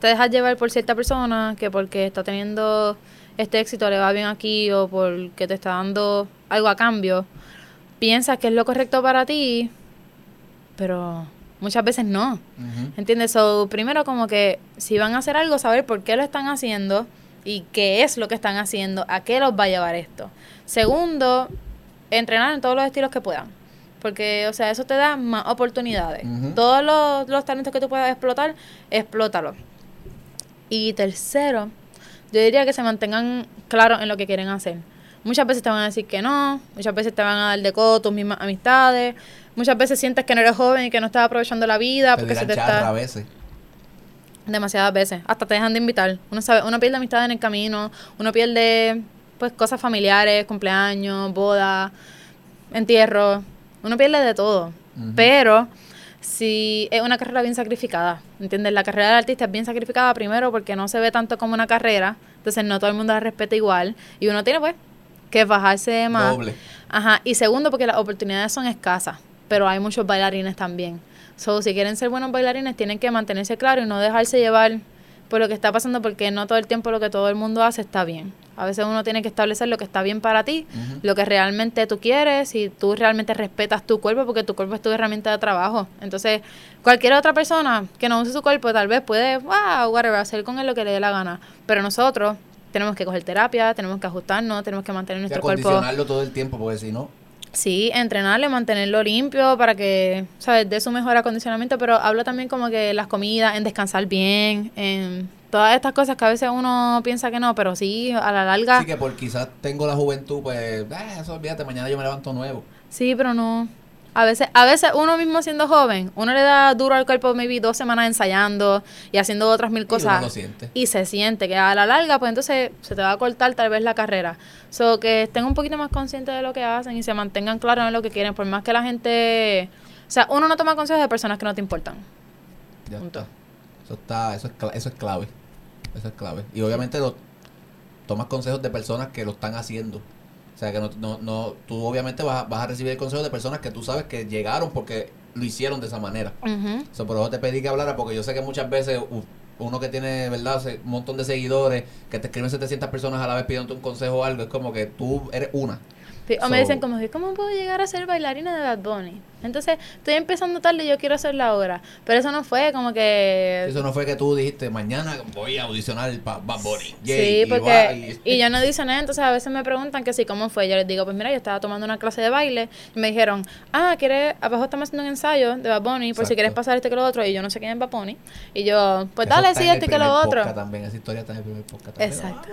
te dejas llevar por cierta persona que porque está teniendo este éxito le va bien aquí o porque te está dando algo a cambio, piensas que es lo correcto para ti, pero muchas veces no. ¿Entiendes? So, primero como que si van a hacer algo, saber por qué lo están haciendo y qué es lo que están haciendo, a qué los va a llevar esto. Segundo, entrenar en todos los estilos que puedan. Porque, o sea, eso te da más oportunidades. Todos los, los talentos que tú puedas explotar, explótalos. Y tercero, yo diría que se mantengan claros en lo que quieren hacer. Muchas veces te van a decir que no, muchas veces te van a dar de codo tus mismas amistades, muchas veces sientes que no eres joven y que no estás aprovechando la vida Te porque se te está a veces. demasiadas veces. Hasta te dejan de invitar. Uno sabe, uno pierde amistad en el camino, uno pierde pues cosas familiares, cumpleaños, bodas, entierros. Uno pierde de todo. Pero si es una carrera bien sacrificada, ¿entiendes? La carrera del artista es bien sacrificada primero porque no se ve tanto como una carrera, entonces no todo el mundo la respeta igual y uno tiene pues que bajarse más. Doble. Ajá, y segundo porque las oportunidades son escasas, pero hay muchos bailarines también. So, si quieren ser buenos bailarines, tienen que mantenerse claros y no dejarse llevar por lo que está pasando, porque no todo el tiempo lo que todo el mundo hace está bien. A veces uno tiene que establecer lo que está bien para ti, lo que realmente tú quieres, y tú realmente respetas tu cuerpo, porque tu cuerpo es tu herramienta de trabajo. Entonces, cualquier otra persona que no use su cuerpo, tal vez puede, wow, whatever, hacer con él lo que le dé la gana. Pero nosotros tenemos que coger terapia, tenemos que ajustarnos, tenemos que mantener nuestro cuerpo acondicionarlo todo el tiempo, porque si no, Sí, entrenarle, mantenerlo limpio para que, ¿sabes?, de su mejor acondicionamiento, pero hablo también como que las comidas, en descansar bien, en todas estas cosas que a veces uno piensa que no, pero sí, a la larga. Sí, que por quizás tengo la juventud, pues, eh, eso olvídate, mañana yo me levanto nuevo. Sí, pero no. A veces, a veces uno mismo siendo joven, uno le da duro al cuerpo, maybe dos semanas ensayando y haciendo otras mil cosas. Y, lo siente. y se siente que a la larga, pues entonces se te va a cortar tal vez la carrera. So que estén un poquito más conscientes de lo que hacen y se mantengan claros en lo que quieren, por más que la gente. O sea, uno no toma consejos de personas que no te importan. Ya está. Eso, está, eso, es, eso es clave. Eso es clave. Y obviamente lo, tomas consejos de personas que lo están haciendo. O sea, que no, no, no tú obviamente vas, vas a recibir el consejo de personas que tú sabes que llegaron porque lo hicieron de esa manera. Eso por eso te pedí que hablara porque yo sé que muchas veces uno que tiene, ¿verdad? Un montón de seguidores, que te escriben 700 personas a la vez pidiendo un consejo o algo, es como que tú eres una. o me dicen como, ¿cómo puedo llegar a ser bailarina de Bad Bunny? Entonces, estoy empezando tarde y yo quiero hacerla ahora. Pero eso no fue como que... Eso no fue que tú dijiste, mañana voy a audicionar para Bad Bunny. sí, porque... Y, yo no audicioné, entonces a veces me preguntan que sí, ¿cómo fue? Yo les digo, pues mira, yo estaba tomando una clase de baile y me dijeron, ah, ¿quieres? Abajo estamos haciendo un ensayo de Bad Bunny por si quieres pasar este que lo otro. Y yo no sé quién es Bad Bunny. Y yo, pues dale, sí, este que lo otro. También, esa historia está en el primer podcast Exacto.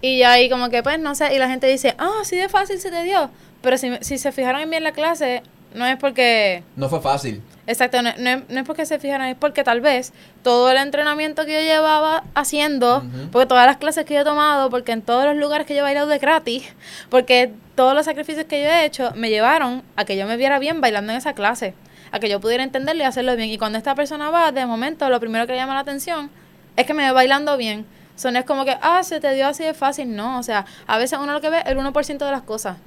Y ahí como que, pues, no sé, y la gente dice, ah, sí de fácil se te dio. Pero si, si se fijaron en bien la clase, no es porque... No fue fácil. Exacto, no, es porque se fijaron, es porque tal vez todo el entrenamiento que yo llevaba haciendo, porque todas las clases que yo he tomado, porque en todos los lugares que yo he bailado de gratis, porque todos los sacrificios que yo he hecho me llevaron a que yo me viera bien bailando en esa clase, a que yo pudiera entenderlo y hacerlo bien. Y cuando esta persona va, de momento, lo primero que le llama la atención es que me ve bailando bien. Eso no es como que, ah, se te dio así de fácil, no. O sea, a veces uno lo que ve es el 1% de las cosas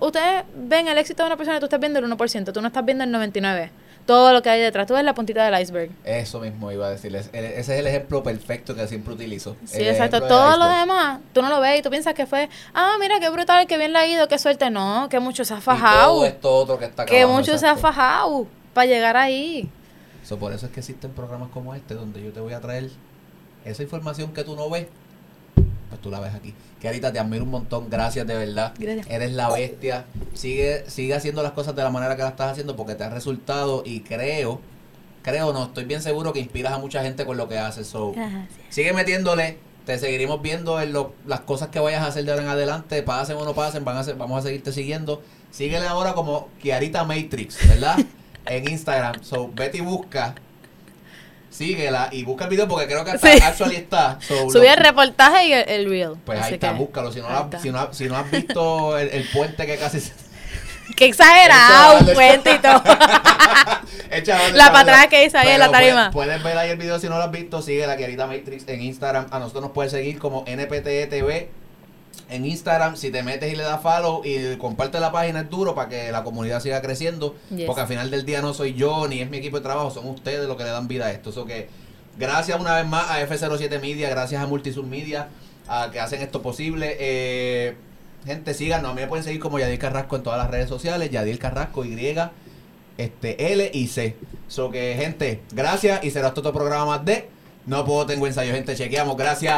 ustedes ven el éxito de una persona y tú estás viendo el 1%, tú no estás viendo el 99%. Todo lo que hay detrás, tú ves la puntita del iceberg. Eso mismo iba a decirles. Ese es el ejemplo perfecto que siempre utilizo. Sí, exacto. Todo lo demás, tú no lo ves y tú piensas que fue, ah, mira qué brutal, qué bien le ha ido, qué suerte. No, que mucho se ha fajado. todo esto otro que está Que mucho se ha fajado para llegar ahí. So, por eso es que existen programas como este donde yo te voy a traer esa información que tú no ves, pues tú la ves aquí. Kiarita, te admiro un montón. Gracias, de verdad. Eres la bestia. Sigue, sigue haciendo las cosas de la manera que las estás haciendo porque te ha resultado y creo, creo, no, estoy bien seguro que inspiras a mucha gente con lo que haces. So, sigue metiéndole. Te seguiremos viendo en lo, las cosas que vayas a hacer de ahora en adelante. Pasen o no pasen, van a vamos a seguirte siguiendo. Síguele ahora como Kiarita Matrix, ¿verdad? [LAUGHS] en Instagram. So, vete y busca síguela y busca el video porque creo que hasta actually está. [LAUGHS] Subí el reportaje y el, reel. Pues ahí está, búscalo. Si no, si, no, si no has visto el, puente que casi Qué exagerado, un puente y todo. [LAUGHS] la patada que hizo ahí en la tarima. Puedes, ver ahí el video si no lo has visto. Sigue la querida Matrix en Instagram. A nosotros nos puedes seguir como NPTE TV en Instagram, si te metes y le das follow y comparte la página es duro para que la comunidad siga creciendo, porque al final del día no soy yo ni es mi equipo de trabajo, son ustedes los que le dan vida a esto. Eso que gracias una vez más a F07 Media, gracias a Multisur Media, a que hacen esto posible. Eh, gente, síganos, a mí me pueden seguir como Yadil Carrasco en todas las redes sociales, Yadil Carrasco Y, este L y C. So que gente, gracias y será todo otro programa más de No puedo tengo ensayo, gente, chequeamos, gracias.